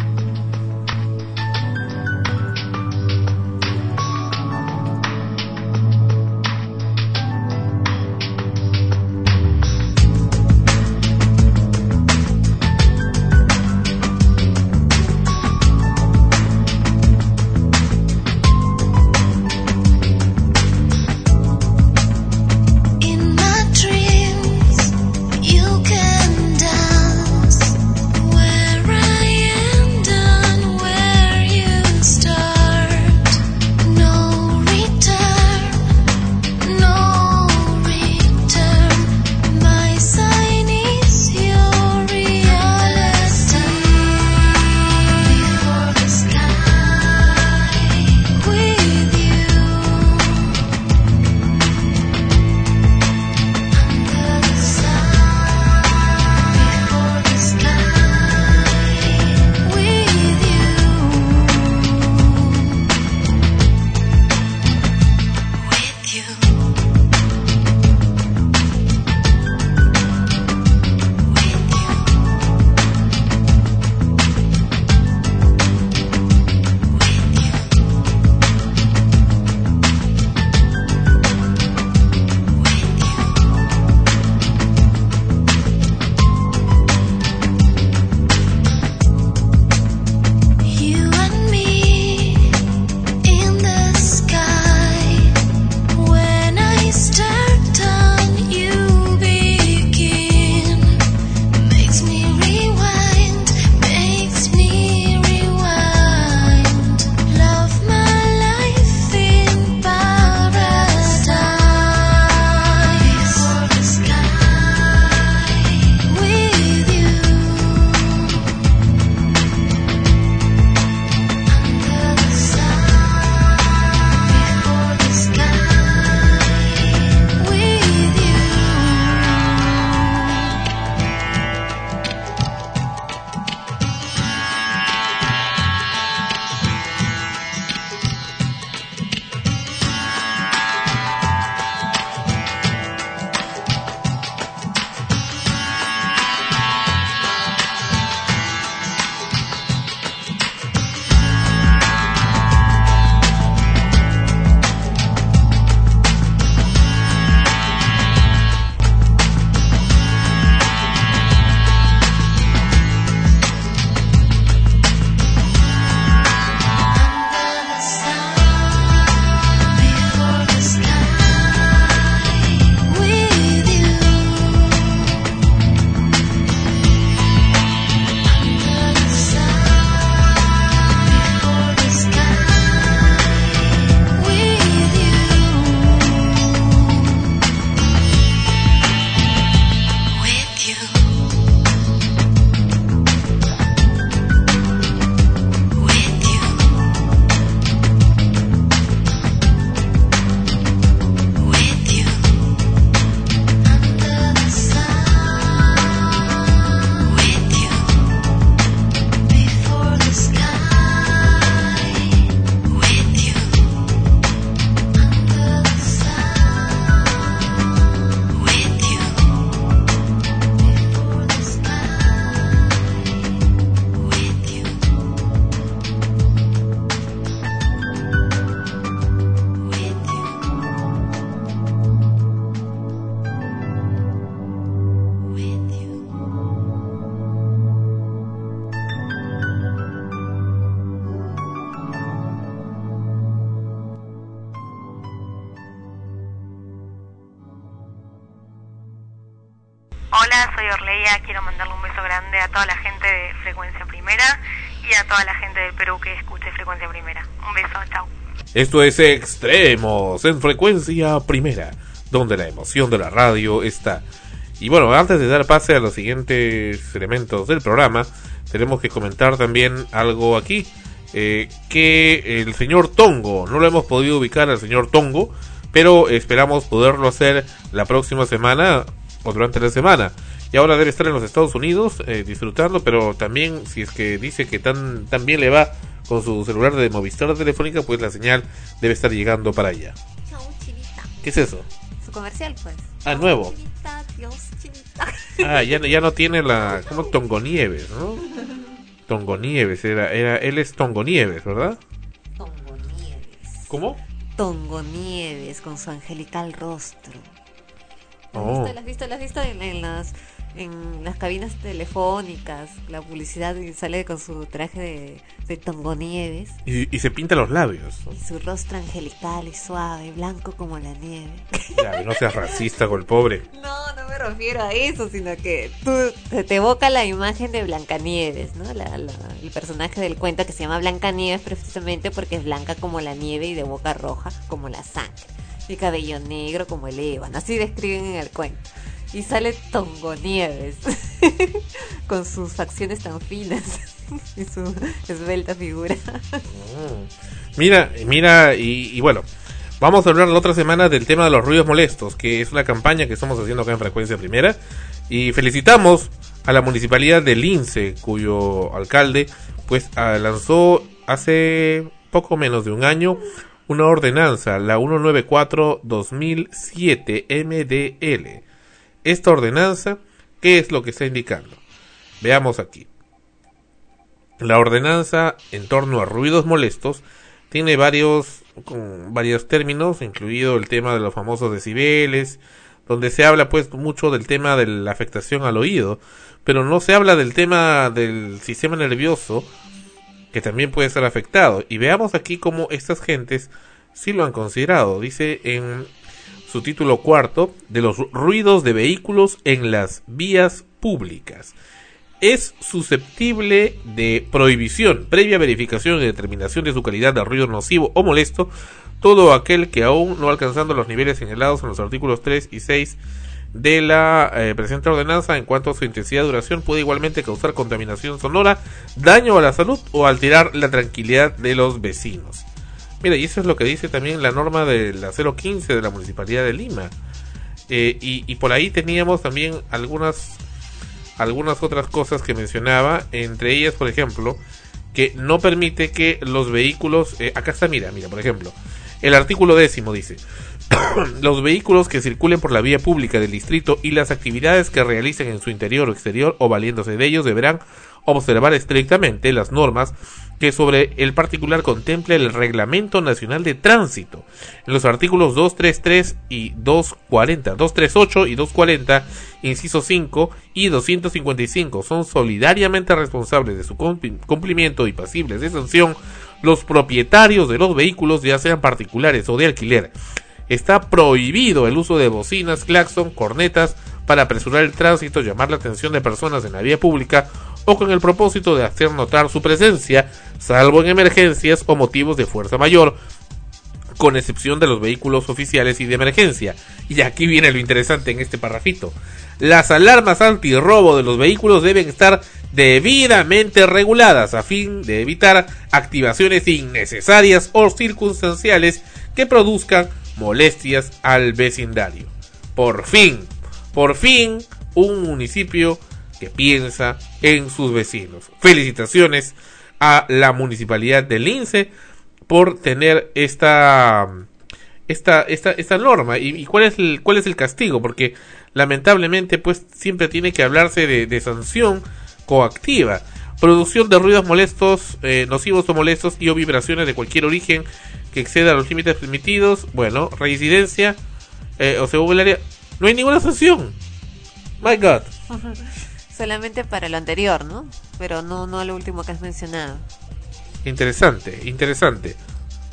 Frecuencia Primera y a toda la gente del Perú que escuche Frecuencia Primera. Un beso, chao. Esto es Extremos en frecuencia primera, donde la emoción de la radio está. Y bueno, antes de dar pase a los siguientes elementos del programa, tenemos que comentar también algo aquí. eh, que el señor Tongo, no lo hemos podido ubicar al señor Tongo, pero esperamos poderlo hacer la próxima semana o durante la semana. Y ahora debe estar en los Estados Unidos eh, disfrutando, pero también si es que dice que tan, tan bien le va con su celular de Movistar telefónica, pues la señal debe estar llegando para allá. ¿Qué es eso? Su comercial, pues. Ah, nuevo. Ah, ya, ya no tiene la... como Tongonieves, ¿no? Tongonieves, era, era, él es Tongonieves, ¿verdad? Tongonieves. ¿Cómo? Tongonieves con su angelical rostro. ¿Las Oh. has visto? ¿Las has visto? ¿Las has visto en, en las en las cabinas telefónicas? La publicidad y sale con su traje de, de Tongonieves Y, y se pinta los labios. y su rostro angelical y suave, blanco como la nieve. Ya, no seas racista con el pobre. No, no me refiero a eso, sino que tú te, te evoca la imagen de Blancanieves, ¿no? La, la- el personaje del cuento que se llama Blancanieves precisamente porque es blanca como la nieve y de boca roja como la sangre. Y cabello negro como el ébano, así describen en el cuento. Y sale Tongonieves con sus facciones tan finas y su esbelta figura. Mira, mira, y, y bueno, vamos a hablar la otra semana del tema de los ruidos molestos, que es una campaña que estamos haciendo acá en Frecuencia Primera. Y felicitamos a la municipalidad de Lince, cuyo alcalde pues ah, lanzó hace poco menos de un año una ordenanza, la 194-2007 MDL. Esta ordenanza, ¿qué es lo que está indicando? Veamos aquí. La ordenanza en torno a ruidos molestos tiene varios, con varios términos, incluido el tema de los famosos decibeles, donde se habla pues mucho del tema de la afectación al oído, pero no se habla del tema del sistema nervioso, que también puede ser afectado. Y veamos aquí cómo estas gentes sí lo han considerado. Dice en su título cuarto, de los ruidos de vehículos en las vías públicas es susceptible de prohibición, previa verificación y determinación de su calidad de ruido nocivo o molesto, todo aquel que aún no alcanzando los niveles señalados en los artículos 3 y 6 de la eh, presente ordenanza en cuanto a su intensidad y duración puede igualmente causar contaminación sonora, daño a la salud o alterar la tranquilidad de los vecinos. Mira, y eso es lo que dice también la norma de la 015 de la Municipalidad de Lima. Eh, y, y por ahí teníamos también algunas algunas otras cosas que mencionaba, entre ellas, por ejemplo, que no permite que los vehículos, eh, acá está, mira, mira, por ejemplo, el artículo décimo dice, los vehículos que circulen por la vía pública del distrito y las actividades que realicen en su interior o exterior o valiéndose de ellos deberán observar estrictamente las normas que sobre el particular contemple el Reglamento Nacional de Tránsito. En los artículos 233 y 240, 238 y 240, inciso 5 y 255 son solidariamente responsables de su cumpli- cumplimiento y pasibles de sanción los propietarios de los vehículos, ya sean particulares o de alquiler. Está prohibido el uso de bocinas, claxon, cornetas para apresurar el tránsito, llamar la atención de personas en la vía pública o con el propósito de hacer notar su presencia, salvo en emergencias o motivos de fuerza mayor, con excepción de los vehículos oficiales y de emergencia. Y aquí viene lo interesante en este parrafito. Las alarmas antirrobo de los vehículos deben estar debidamente reguladas a fin de evitar activaciones innecesarias o circunstanciales que produzcan molestias al vecindario. Por fin, por fin, un municipio que piensa en sus vecinos. Felicitaciones a la municipalidad de Lince por tener esta esta, esta, esta norma. Y, cuál es el cuál es el castigo porque lamentablemente pues siempre tiene que hablarse de, sanción coactiva. Producción de ruidos molestos eh, nocivos o molestos y o vibraciones de cualquier origen que exceda los límites permitidos. Bueno reincidencia eh, o el área. No hay ninguna sanción. My god Solamente para lo anterior, ¿no? Pero no, no lo último que has mencionado. Interesante, interesante.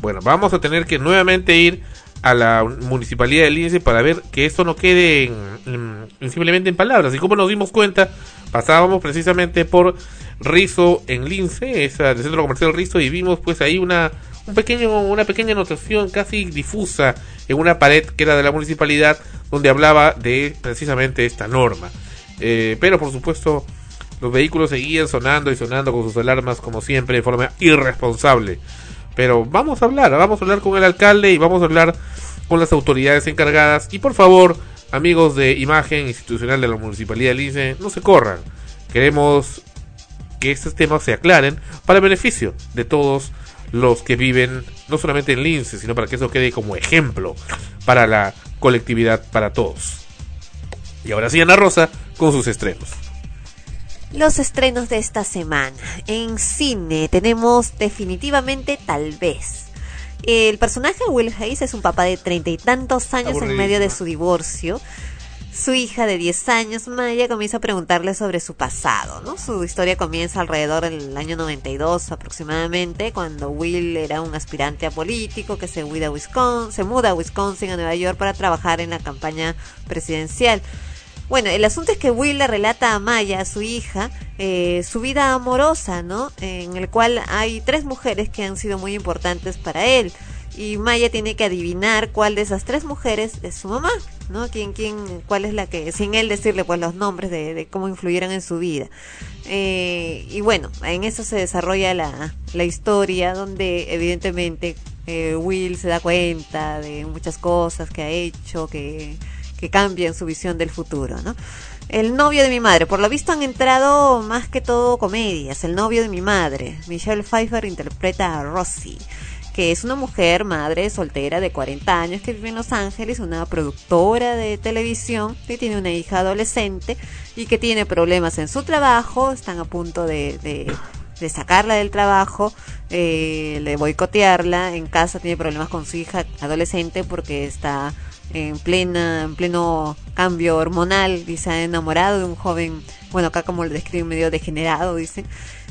Bueno, vamos a tener que nuevamente ir a la municipalidad de Lince para ver que esto no quede en- en- en simplemente en palabras. Y como nos dimos cuenta, pasábamos precisamente por Rizo en Lince, es el centro comercial Rizo, y vimos pues ahí una un pequeño una pequeña anotación casi difusa en una pared que era de la municipalidad donde hablaba de precisamente esta norma. Eh, pero por supuesto los vehículos seguían sonando y sonando con sus alarmas como siempre de forma irresponsable. Pero vamos a hablar, vamos a hablar con el alcalde y vamos a hablar con las autoridades encargadas. Y por favor, amigos de imagen institucional de la Municipalidad de Lince, no se corran. Queremos que estos temas se aclaren para el beneficio de todos los que viven no solamente en Lince, sino para que eso quede como ejemplo para la colectividad, para todos. Y ahora sí, Ana Rosa con sus estrenos. Los estrenos de esta semana. En cine tenemos definitivamente Tal vez. El personaje Will Hayes es un papá de treinta y tantos años en medio de su divorcio. Su hija de 10 años, Maya, comienza a preguntarle sobre su pasado, ¿no? Su historia comienza alrededor del año 92 aproximadamente, cuando Will era un aspirante a político que se a Wisconsin, se muda a Wisconsin, a Nueva York, para trabajar en la campaña presidencial. Bueno, el asunto es que Will le relata a Maya, a su hija, eh, su vida amorosa, ¿no? En el cual hay tres mujeres que han sido muy importantes para él. Y Maya tiene que adivinar cuál de esas tres mujeres es su mamá, ¿no? ¿Quién, quién, cuál es la que, sin él decirle pues los nombres de, de cómo influyeron en su vida. Eh, y bueno, en eso se desarrolla la, la historia donde evidentemente eh, Will se da cuenta de muchas cosas que ha hecho, que, que cambian su visión del futuro, ¿no? El novio de mi madre, por lo visto han entrado más que todo comedias. El novio de mi madre, Michelle Pfeiffer interpreta a Rosie, que es una mujer, madre soltera de 40 años que vive en Los Ángeles, una productora de televisión que tiene una hija adolescente y que tiene problemas en su trabajo, están a punto de, de, de sacarla del trabajo, eh, de boicotearla, en casa tiene problemas con su hija adolescente porque está en plena en pleno cambio hormonal y se ha enamorado de un joven bueno acá como lo describen medio degenerado dicen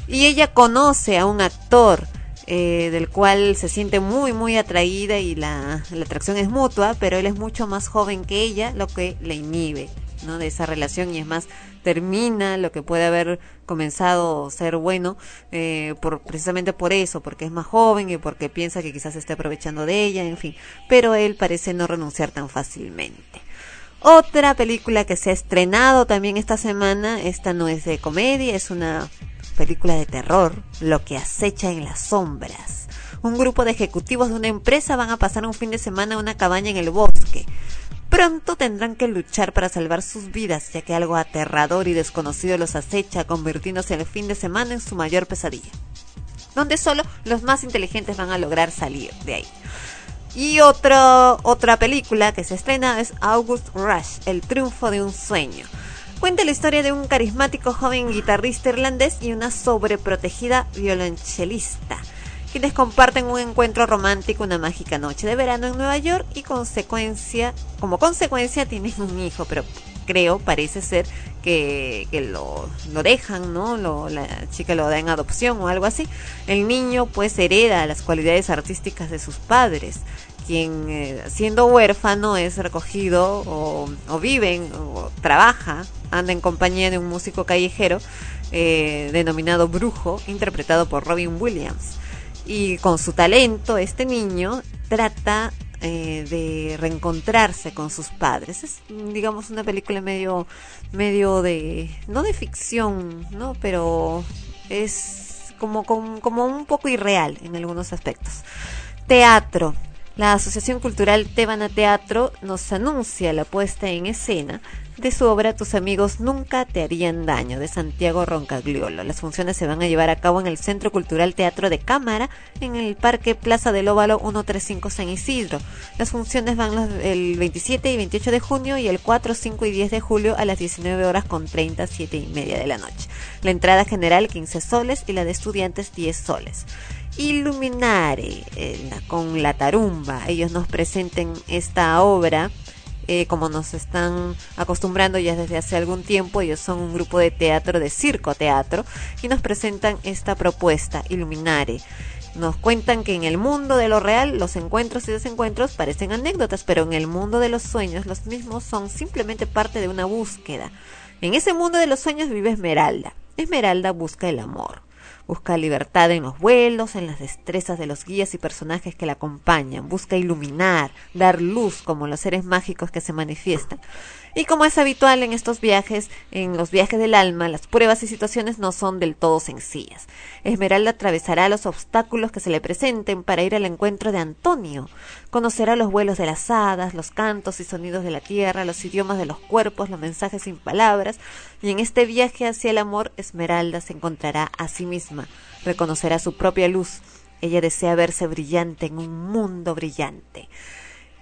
y ella conoce a un actor eh, del cual se siente muy muy atraída y la, la atracción es mutua pero él es mucho más joven que ella lo que le inhibe de esa relación y es más termina lo que puede haber comenzado a ser bueno eh, precisamente por eso porque es más joven y porque piensa que quizás esté aprovechando de ella en fin pero él parece no renunciar tan fácilmente. Otra película que se ha estrenado también esta semana esta no es de comedia es una película de terror lo que acecha en las sombras. Un grupo de ejecutivos de una empresa van a pasar un fin de semana a una cabaña en el bosque pronto tendrán que luchar para salvar sus vidas, ya que algo aterrador y desconocido los acecha, convirtiéndose el fin de semana en su mayor pesadilla, donde solo los más inteligentes van a lograr salir de ahí. Y otra película que se estrena es August Rush, El triunfo de un sueño. Cuenta la historia de un carismático joven guitarrista irlandés y una sobreprotegida violonchelista quienes comparten un encuentro romántico una mágica noche de verano en Nueva York y consecuencia, como consecuencia tienen un hijo, pero creo, parece ser que, lo, lo dejan, ¿no? Lo, la chica lo da en adopción o algo así. El niño pues hereda las cualidades artísticas de sus padres quien eh, siendo huérfano es recogido o, o vive o trabaja, anda en compañía de un músico callejero eh, denominado Brujo, interpretado por Robin Williams. Y con su talento, este niño trata eh, de reencontrarse con sus padres. Es, digamos, una película medio, medio de, no de ficción, ¿no? Pero es como, como, como un poco irreal en algunos aspectos. Teatro. La Asociación Cultural Tebana Teatro nos anuncia la puesta en escena de su obra Tus amigos nunca te harían daño de Santiago Roncagliolo. Las funciones se van a llevar a cabo en el Centro Cultural Teatro de Cámara en el Parque Plaza del Óvalo 135 San Isidro. Las funciones van el 27 y 28 de junio y el 4, 5 y 10 de julio a las 19 horas con 30, 7 y media de la noche. La entrada general 15 soles y la de estudiantes 10 soles. Illuminare eh, con la tarumba. Ellos nos presenten esta obra eh, como nos están acostumbrando ya desde hace algún tiempo. Ellos son un grupo de teatro, de circo teatro, y nos presentan esta propuesta, Illuminare. Nos cuentan que en el mundo de lo real los encuentros y desencuentros parecen anécdotas, pero en el mundo de los sueños los mismos son simplemente parte de una búsqueda. En ese mundo de los sueños vive Esmeralda. Esmeralda busca el amor. Busca libertad en los vuelos, en las destrezas de los guías y personajes que la acompañan. Busca iluminar, dar luz como los seres mágicos que se manifiestan. Y como es habitual en estos viajes, en los viajes del alma, las pruebas y situaciones no son del todo sencillas. Esmeralda atravesará los obstáculos que se le presenten para ir al encuentro de Antonio. Conocerá los vuelos de las hadas, los cantos y sonidos de la tierra, los idiomas de los cuerpos, los mensajes sin palabras. Y en este viaje hacia el amor, Esmeralda se encontrará a sí misma, reconocerá su propia luz. Ella desea verse brillante en un mundo brillante.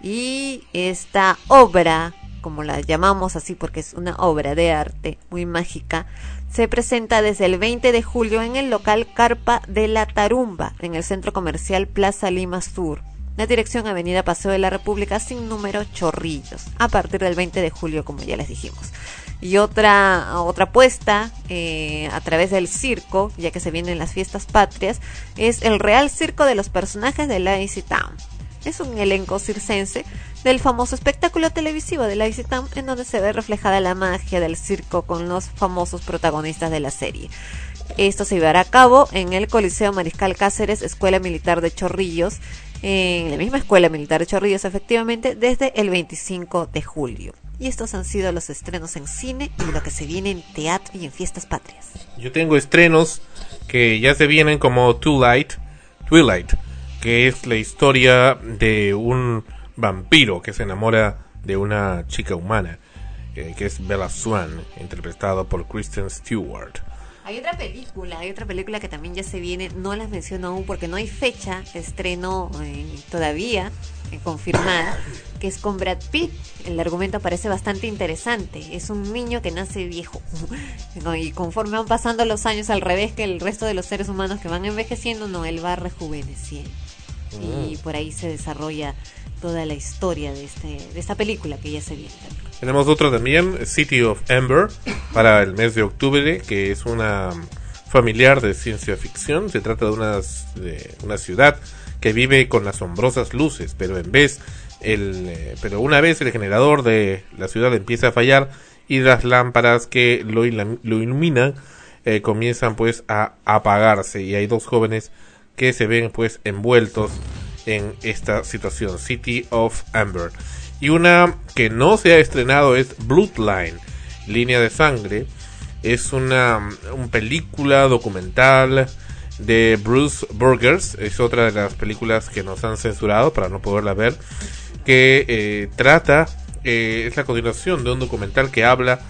Y esta obra como la llamamos así porque es una obra de arte muy mágica, se presenta desde el 20 de julio en el local Carpa de la Tarumba, en el centro comercial Plaza Lima Sur. La dirección Avenida Paseo de la República sin número Chorrillos, a partir del 20 de julio, como ya les dijimos. Y otra, otra apuesta eh, a través del circo, ya que se vienen las fiestas patrias, es el Real Circo de los Personajes de Lazy Town. Es un elenco circense del famoso espectáculo televisivo de Lazy en donde se ve reflejada la magia del circo con los famosos protagonistas de la serie. Esto se llevará a cabo en el Coliseo Mariscal Cáceres, Escuela Militar de Chorrillos, en la misma Escuela Militar de Chorrillos, efectivamente, desde el 25 de julio. Y estos han sido los estrenos en cine y lo que se viene en teatro y en fiestas patrias. Yo tengo estrenos que ya se vienen como Twilight, Twilight, que es la historia de un vampiro que se enamora de una chica humana, eh, que es Bella Swan, interpretado por Kristen Stewart. Hay otra película, hay otra película que también ya se viene, no las menciono aún porque no hay fecha estreno eh, todavía eh, confirmada, que es con Brad Pitt. El argumento parece bastante interesante. Es un niño que nace viejo y conforme van pasando los años al revés que el resto de los seres humanos que van envejeciendo, no, él va rejuveneciendo. Y por ahí se desarrolla toda la historia de, este, de esta película que ya se viene. Tenemos otro también, City of Ember, para el mes de octubre, que es una familiar de ciencia ficción. Se trata de una, una ciudad que vive con asombrosas luces, pero en vez el, eh, pero una vez el generador de la ciudad empieza a fallar y las lámparas que lo iluminan eh, comienzan pues a apagarse y hay dos jóvenes que se ven pues envueltos en esta situación City of Amber. Y una que no se ha estrenado es Bloodline línea de sangre. Es una, película documental de Bruce Burgers. Es otra de las películas que nos han censurado para no poderla ver que eh, trata eh, es la continuación de un documental que habla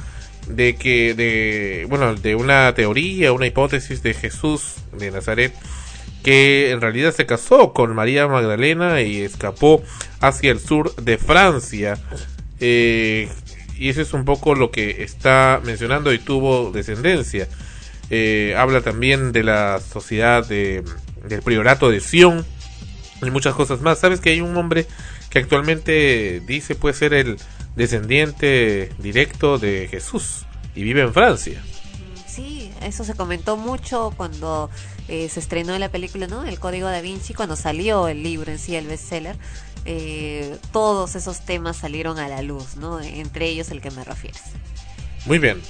de que de bueno de una teoría una hipótesis de Jesús de Nazaret que en realidad se casó con María Magdalena y escapó hacia el sur de Francia. Eh, y eso es un poco lo que está mencionando y tuvo descendencia. Eh, habla también de la sociedad de, del priorato de Sion y muchas cosas más. Sabes que hay un hombre que actualmente dice puede ser el descendiente directo de Jesús y vive en Francia Sí, eso se comentó mucho cuando eh, se estrenó la película, ¿no? El Código da Vinci, cuando salió el libro en sí, el bestseller. Eh, todos esos temas salieron a la luz, ¿no? Entre ellos el que me refieres. Muy bien.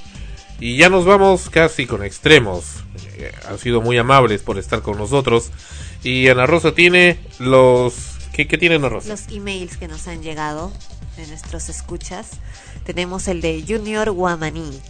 Y ya nos vamos casi con extremos. Eh, han sido muy amables por estar con nosotros. Y Ana Rosa tiene los... ¿Qué, qué tiene Ana Rosa? Los emails que nos han llegado de nuestros escuchas. Tenemos el de Junior Guamaní.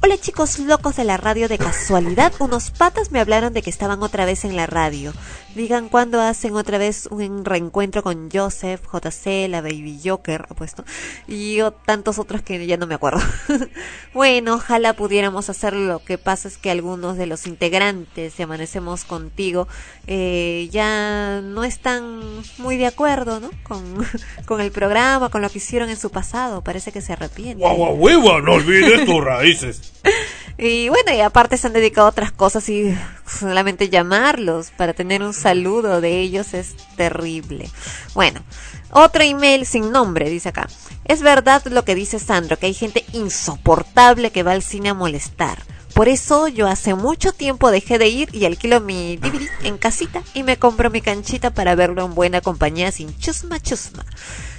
Hola chicos locos de la radio de casualidad, unos patas me hablaron de que estaban otra vez en la radio. Digan cuándo hacen otra vez un reencuentro con Joseph, JC, la Baby Joker, apuesto, y tantos otros que ya no me acuerdo. bueno, ojalá pudiéramos hacerlo. Lo que pasa es que algunos de los integrantes de Amanecemos Contigo eh, ya no están muy de acuerdo, ¿no? Con, con el programa, con lo que hicieron en su pasado. Parece que se arrepienten. Guau, hueva, no olvides tus raíces. Y bueno, y aparte se han dedicado a otras cosas y solamente llamarlos para tener un saludo de ellos es terrible. Bueno, otro email sin nombre, dice acá. Es verdad lo que dice Sandro, que hay gente insoportable que va al cine a molestar. por eso yo hace mucho tiempo dejé de ir y alquilo mi DVD en casita y me compro mi canchita para verlo en buena compañía sin chusma chusma.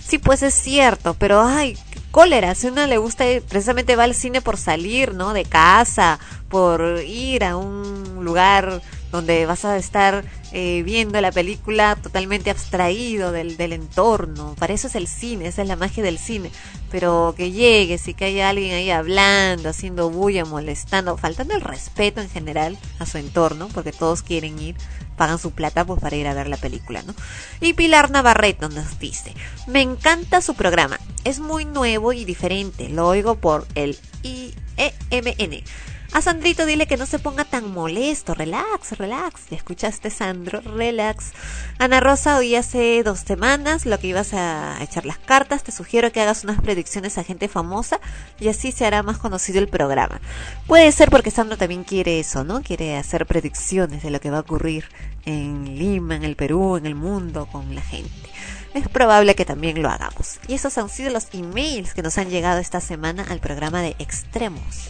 Sí, pues es cierto, pero ay, cólera, si uno le gusta precisamente va al cine por salir, ¿no? De casa, por ir a un lugar donde vas a estar eh, viendo la película totalmente abstraído del, del entorno. Para eso es el cine, esa es la magia del cine. Pero que llegues y que haya alguien ahí hablando, haciendo bulla, molestando, faltando el respeto en general a su entorno, porque todos quieren ir, pagan su plata pues para ir a ver la película, ¿no? Y Pilar Navarrete nos dice, me encanta su programa, es muy nuevo y diferente, lo oigo por el IEMN. A Sandrito dile que no se ponga tan molesto, relax, relax. ¿Ya escuchaste, Sandro? Relax. Ana Rosa, hoy hace dos semanas lo que ibas a echar las cartas. Te sugiero que hagas unas predicciones a gente famosa y así se hará más conocido el programa. Puede ser porque Sandro también quiere eso, ¿no? Quiere hacer predicciones de lo que va a ocurrir en Lima, en el Perú, en el mundo, con la gente. Es probable que también lo hagamos. Y esos han sido los emails que nos han llegado esta semana al programa de Extremos.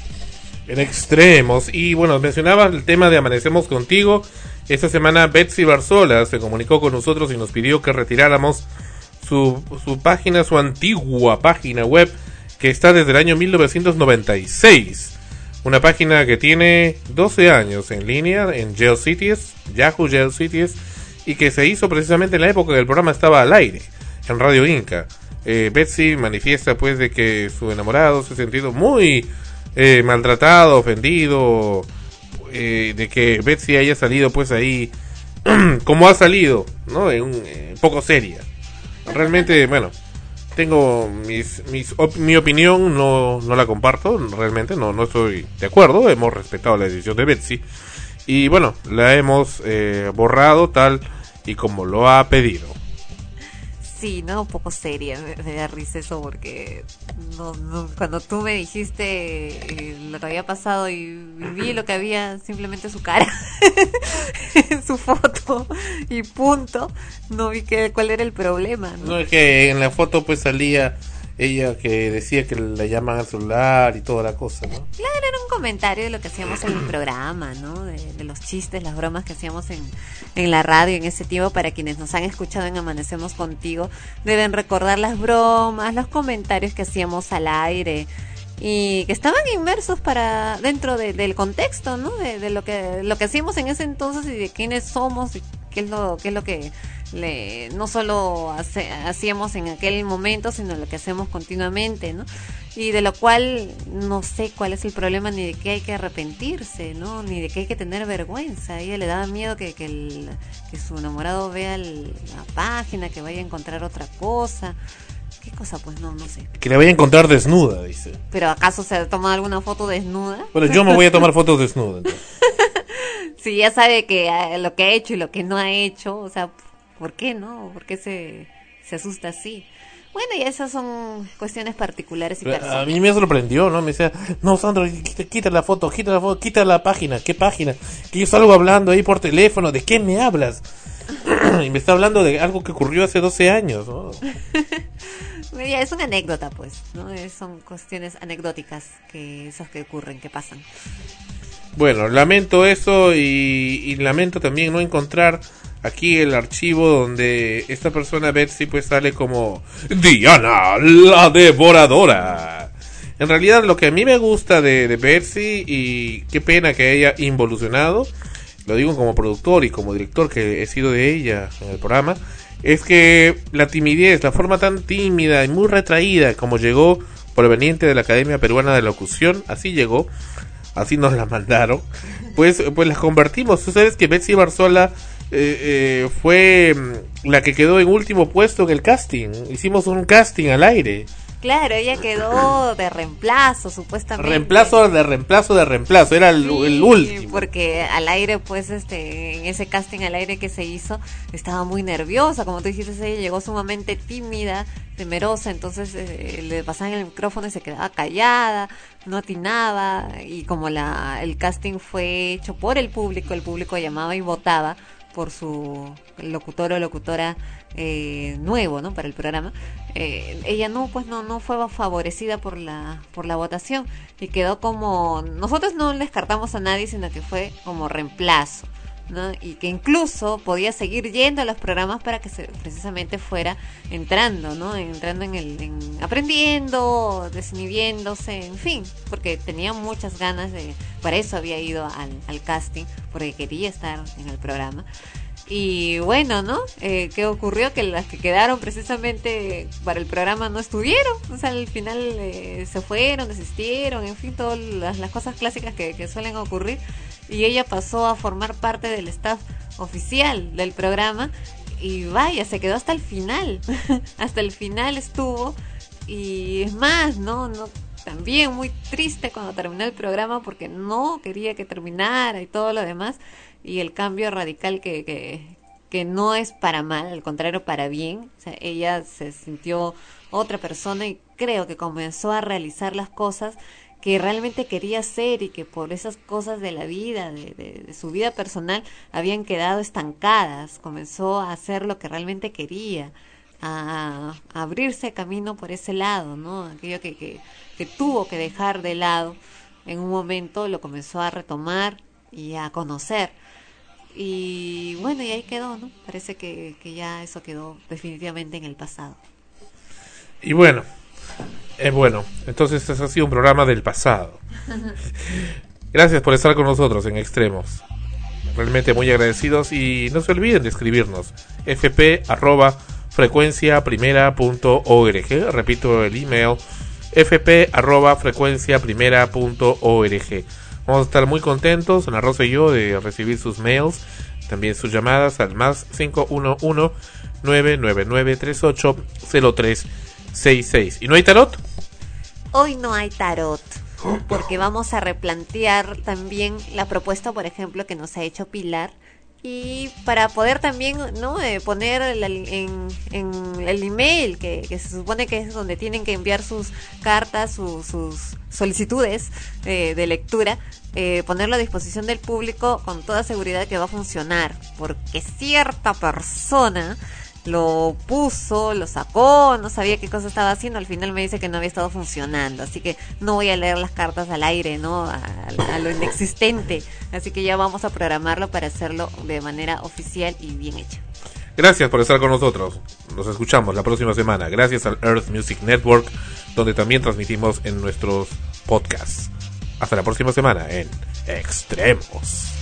En extremos. Y bueno, mencionaba el tema de Amanecemos contigo. Esta semana Betsy Barzola se comunicó con nosotros y nos pidió que retiráramos su, su página, su antigua página web, que está desde el año 1996. Una página que tiene 12 años en línea en GeoCities, Yahoo GeoCities, y que se hizo precisamente en la época que el programa estaba al aire, en Radio Inca. Eh, Betsy manifiesta pues de que su enamorado se ha sentido muy eh, maltratado, ofendido, eh, de que Betsy haya salido pues ahí como ha salido, ¿no? En un, eh, poco seria. Realmente, bueno, tengo mis, mis op- mi opinión, no, no la comparto, realmente no, no estoy de acuerdo, hemos respetado la decisión de Betsy y bueno, la hemos eh, borrado tal y como lo ha pedido. Sí, no, un poco seria, me, me da risa eso porque no, no, cuando tú me dijiste eh, lo que había pasado y vi lo que había, simplemente su cara, su foto y punto, no vi que, cuál era el problema. ¿no? No es que en la foto pues salía ella que decía que le llaman al celular y toda la cosa, ¿no? Claro, era un comentario de lo que hacíamos en el programa, ¿no? De, de los chistes, las bromas que hacíamos en, en la radio en ese tiempo. Para quienes nos han escuchado en Amanecemos Contigo, deben recordar las bromas, los comentarios que hacíamos al aire y que estaban inmersos para dentro de- del contexto, ¿no? De, de lo que lo que hacíamos en ese entonces y de quiénes somos y qué es lo qué es lo que le, no solo hace- hacíamos en aquel momento, sino lo que hacemos continuamente, ¿no? Y de lo cual no sé cuál es el problema ni de qué hay que arrepentirse, ¿no? Ni de qué hay que tener vergüenza. A ella le daba miedo que, que, el- que su enamorado vea el- la página, que vaya a encontrar otra cosa. ¿Qué cosa? Pues no, no sé. Que le vaya a encontrar desnuda, dice. ¿Pero acaso se ha tomado alguna foto desnuda? Bueno, yo me voy a tomar fotos desnuda. entonces. si ya sabe que eh, lo que ha hecho y lo que no ha hecho, o sea, ¿por qué no? ¿Por qué se, se asusta así? Bueno, y esas son cuestiones particulares y A personales. mí me sorprendió, ¿no? Me decía, no, Sandro, quita, quita la foto, quita la foto, quita la página, ¿qué página? Que yo salgo hablando ahí por teléfono, ¿de qué me hablas? y me está hablando de algo que ocurrió hace 12 años, ¿no? Es una anécdota, pues, son cuestiones anecdóticas que esas que ocurren, que pasan. Bueno, lamento eso y, lamento también no encontrar aquí el archivo donde esta persona Betsy pues sale como Diana la devoradora. En realidad lo que a mí me gusta de, de Betsy y qué pena que haya involucionado, lo digo como productor y como director que he sido de ella en el programa, es que la timidez, la forma tan tímida y muy retraída como llegó proveniente de la Academia Peruana de Locución, así llegó, así nos la mandaron, pues, pues las convertimos. Tú sabes que Betsy Barzola eh, eh, fue mm, la que quedó en último puesto en el casting. Hicimos un casting al aire. Claro, ella quedó de reemplazo, supuestamente. Reemplazo de reemplazo de reemplazo. Era el, el Sí, último. Porque al aire, pues, este, en ese casting al aire que se hizo, estaba muy nerviosa, como tú dijiste, ella llegó sumamente tímida, temerosa, entonces eh, le pasaban el micrófono y se quedaba callada, no atinaba, y como la, el casting fue hecho por el público, el público llamaba y votaba por su locutor o locutora eh, nuevo, ¿no? Para el programa. Eh, ella no, pues no, no fue favorecida por la, por la votación y quedó como, nosotros no descartamos a nadie, sino que fue como reemplazo. ¿no? y que incluso podía seguir yendo a los programas para que se, precisamente fuera entrando, ¿no? entrando en el, en, aprendiendo, desinhibiéndose, en fin, porque tenía muchas ganas de, para eso había ido al, al casting, porque quería estar en el programa. Y bueno, ¿no? Eh, ¿Qué ocurrió? Que las que quedaron precisamente para el programa no estuvieron. O sea, al final eh, se fueron, desistieron, en fin, todas las, cosas clásicas que, que suelen ocurrir. Y ella pasó a formar parte del staff oficial del programa. Y vaya, se quedó hasta el final. hasta el final estuvo. Y es más, ¿no? no también muy triste cuando terminó el programa porque no quería que terminara y todo lo demás y el cambio radical que, que, que no es para mal, al contrario, para bien. Ella se sintió otra persona y creo que comenzó a realizar las cosas que realmente quería hacer y que por esas cosas de la vida, de, de, de, su vida personal, habían quedado estancadas. Comenzó a hacer lo que realmente quería, a, a abrirse camino por ese lado, ¿no? Aquello que, que, que tuvo que dejar de lado en un momento, lo comenzó a retomar y a conocer. Y bueno, y ahí quedó, ¿no? Parece que, que ya eso quedó definitivamente en el pasado. Y bueno, eh, bueno, entonces este ha sido un programa del pasado. Gracias por estar con nosotros en Extremos. Realmente muy agradecidos y no se olviden de escribirnos fp arroba frecuencia primera.org. Repito el email fp arroba frecuencia primera.org. Vamos a estar muy contentos, Ana Rosa y yo, de recibir sus mails, también sus llamadas al más 511 999 38 0366. ¿Y no hay tarot? Hoy no hay tarot, porque vamos a replantear también la propuesta, por ejemplo, que nos ha hecho Pilar. Y para poder también ¿no? Eh, poner el, en, en, el email, que, que, se supone que es donde tienen que enviar sus cartas, su, sus solicitudes eh, de lectura, eh, ponerlo a disposición del público con toda seguridad que va a funcionar, porque cierta persona lo puso, lo sacó, no sabía qué cosa estaba haciendo, al final me dice que no había estado funcionando, así que no voy a leer las cartas al aire, ¿no? A, lo inexistente, así que ya vamos a programarlo para hacerlo de manera oficial y bien hecha. Gracias por estar con nosotros. Nos escuchamos la próxima semana. Gracias al Earth Music Network, donde también transmitimos en nuestros podcasts. Hasta la próxima semana en Extremos.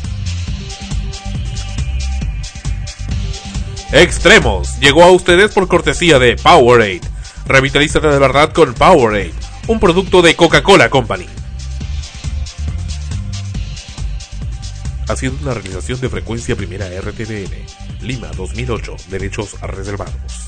Extremos llegó a ustedes por cortesía de Powerade. Revitalízate de verdad con Powerade, un producto de Coca-Cola Company. Ha sido una realización de frecuencia primera RTBN, Lima 2008, derechos reservados.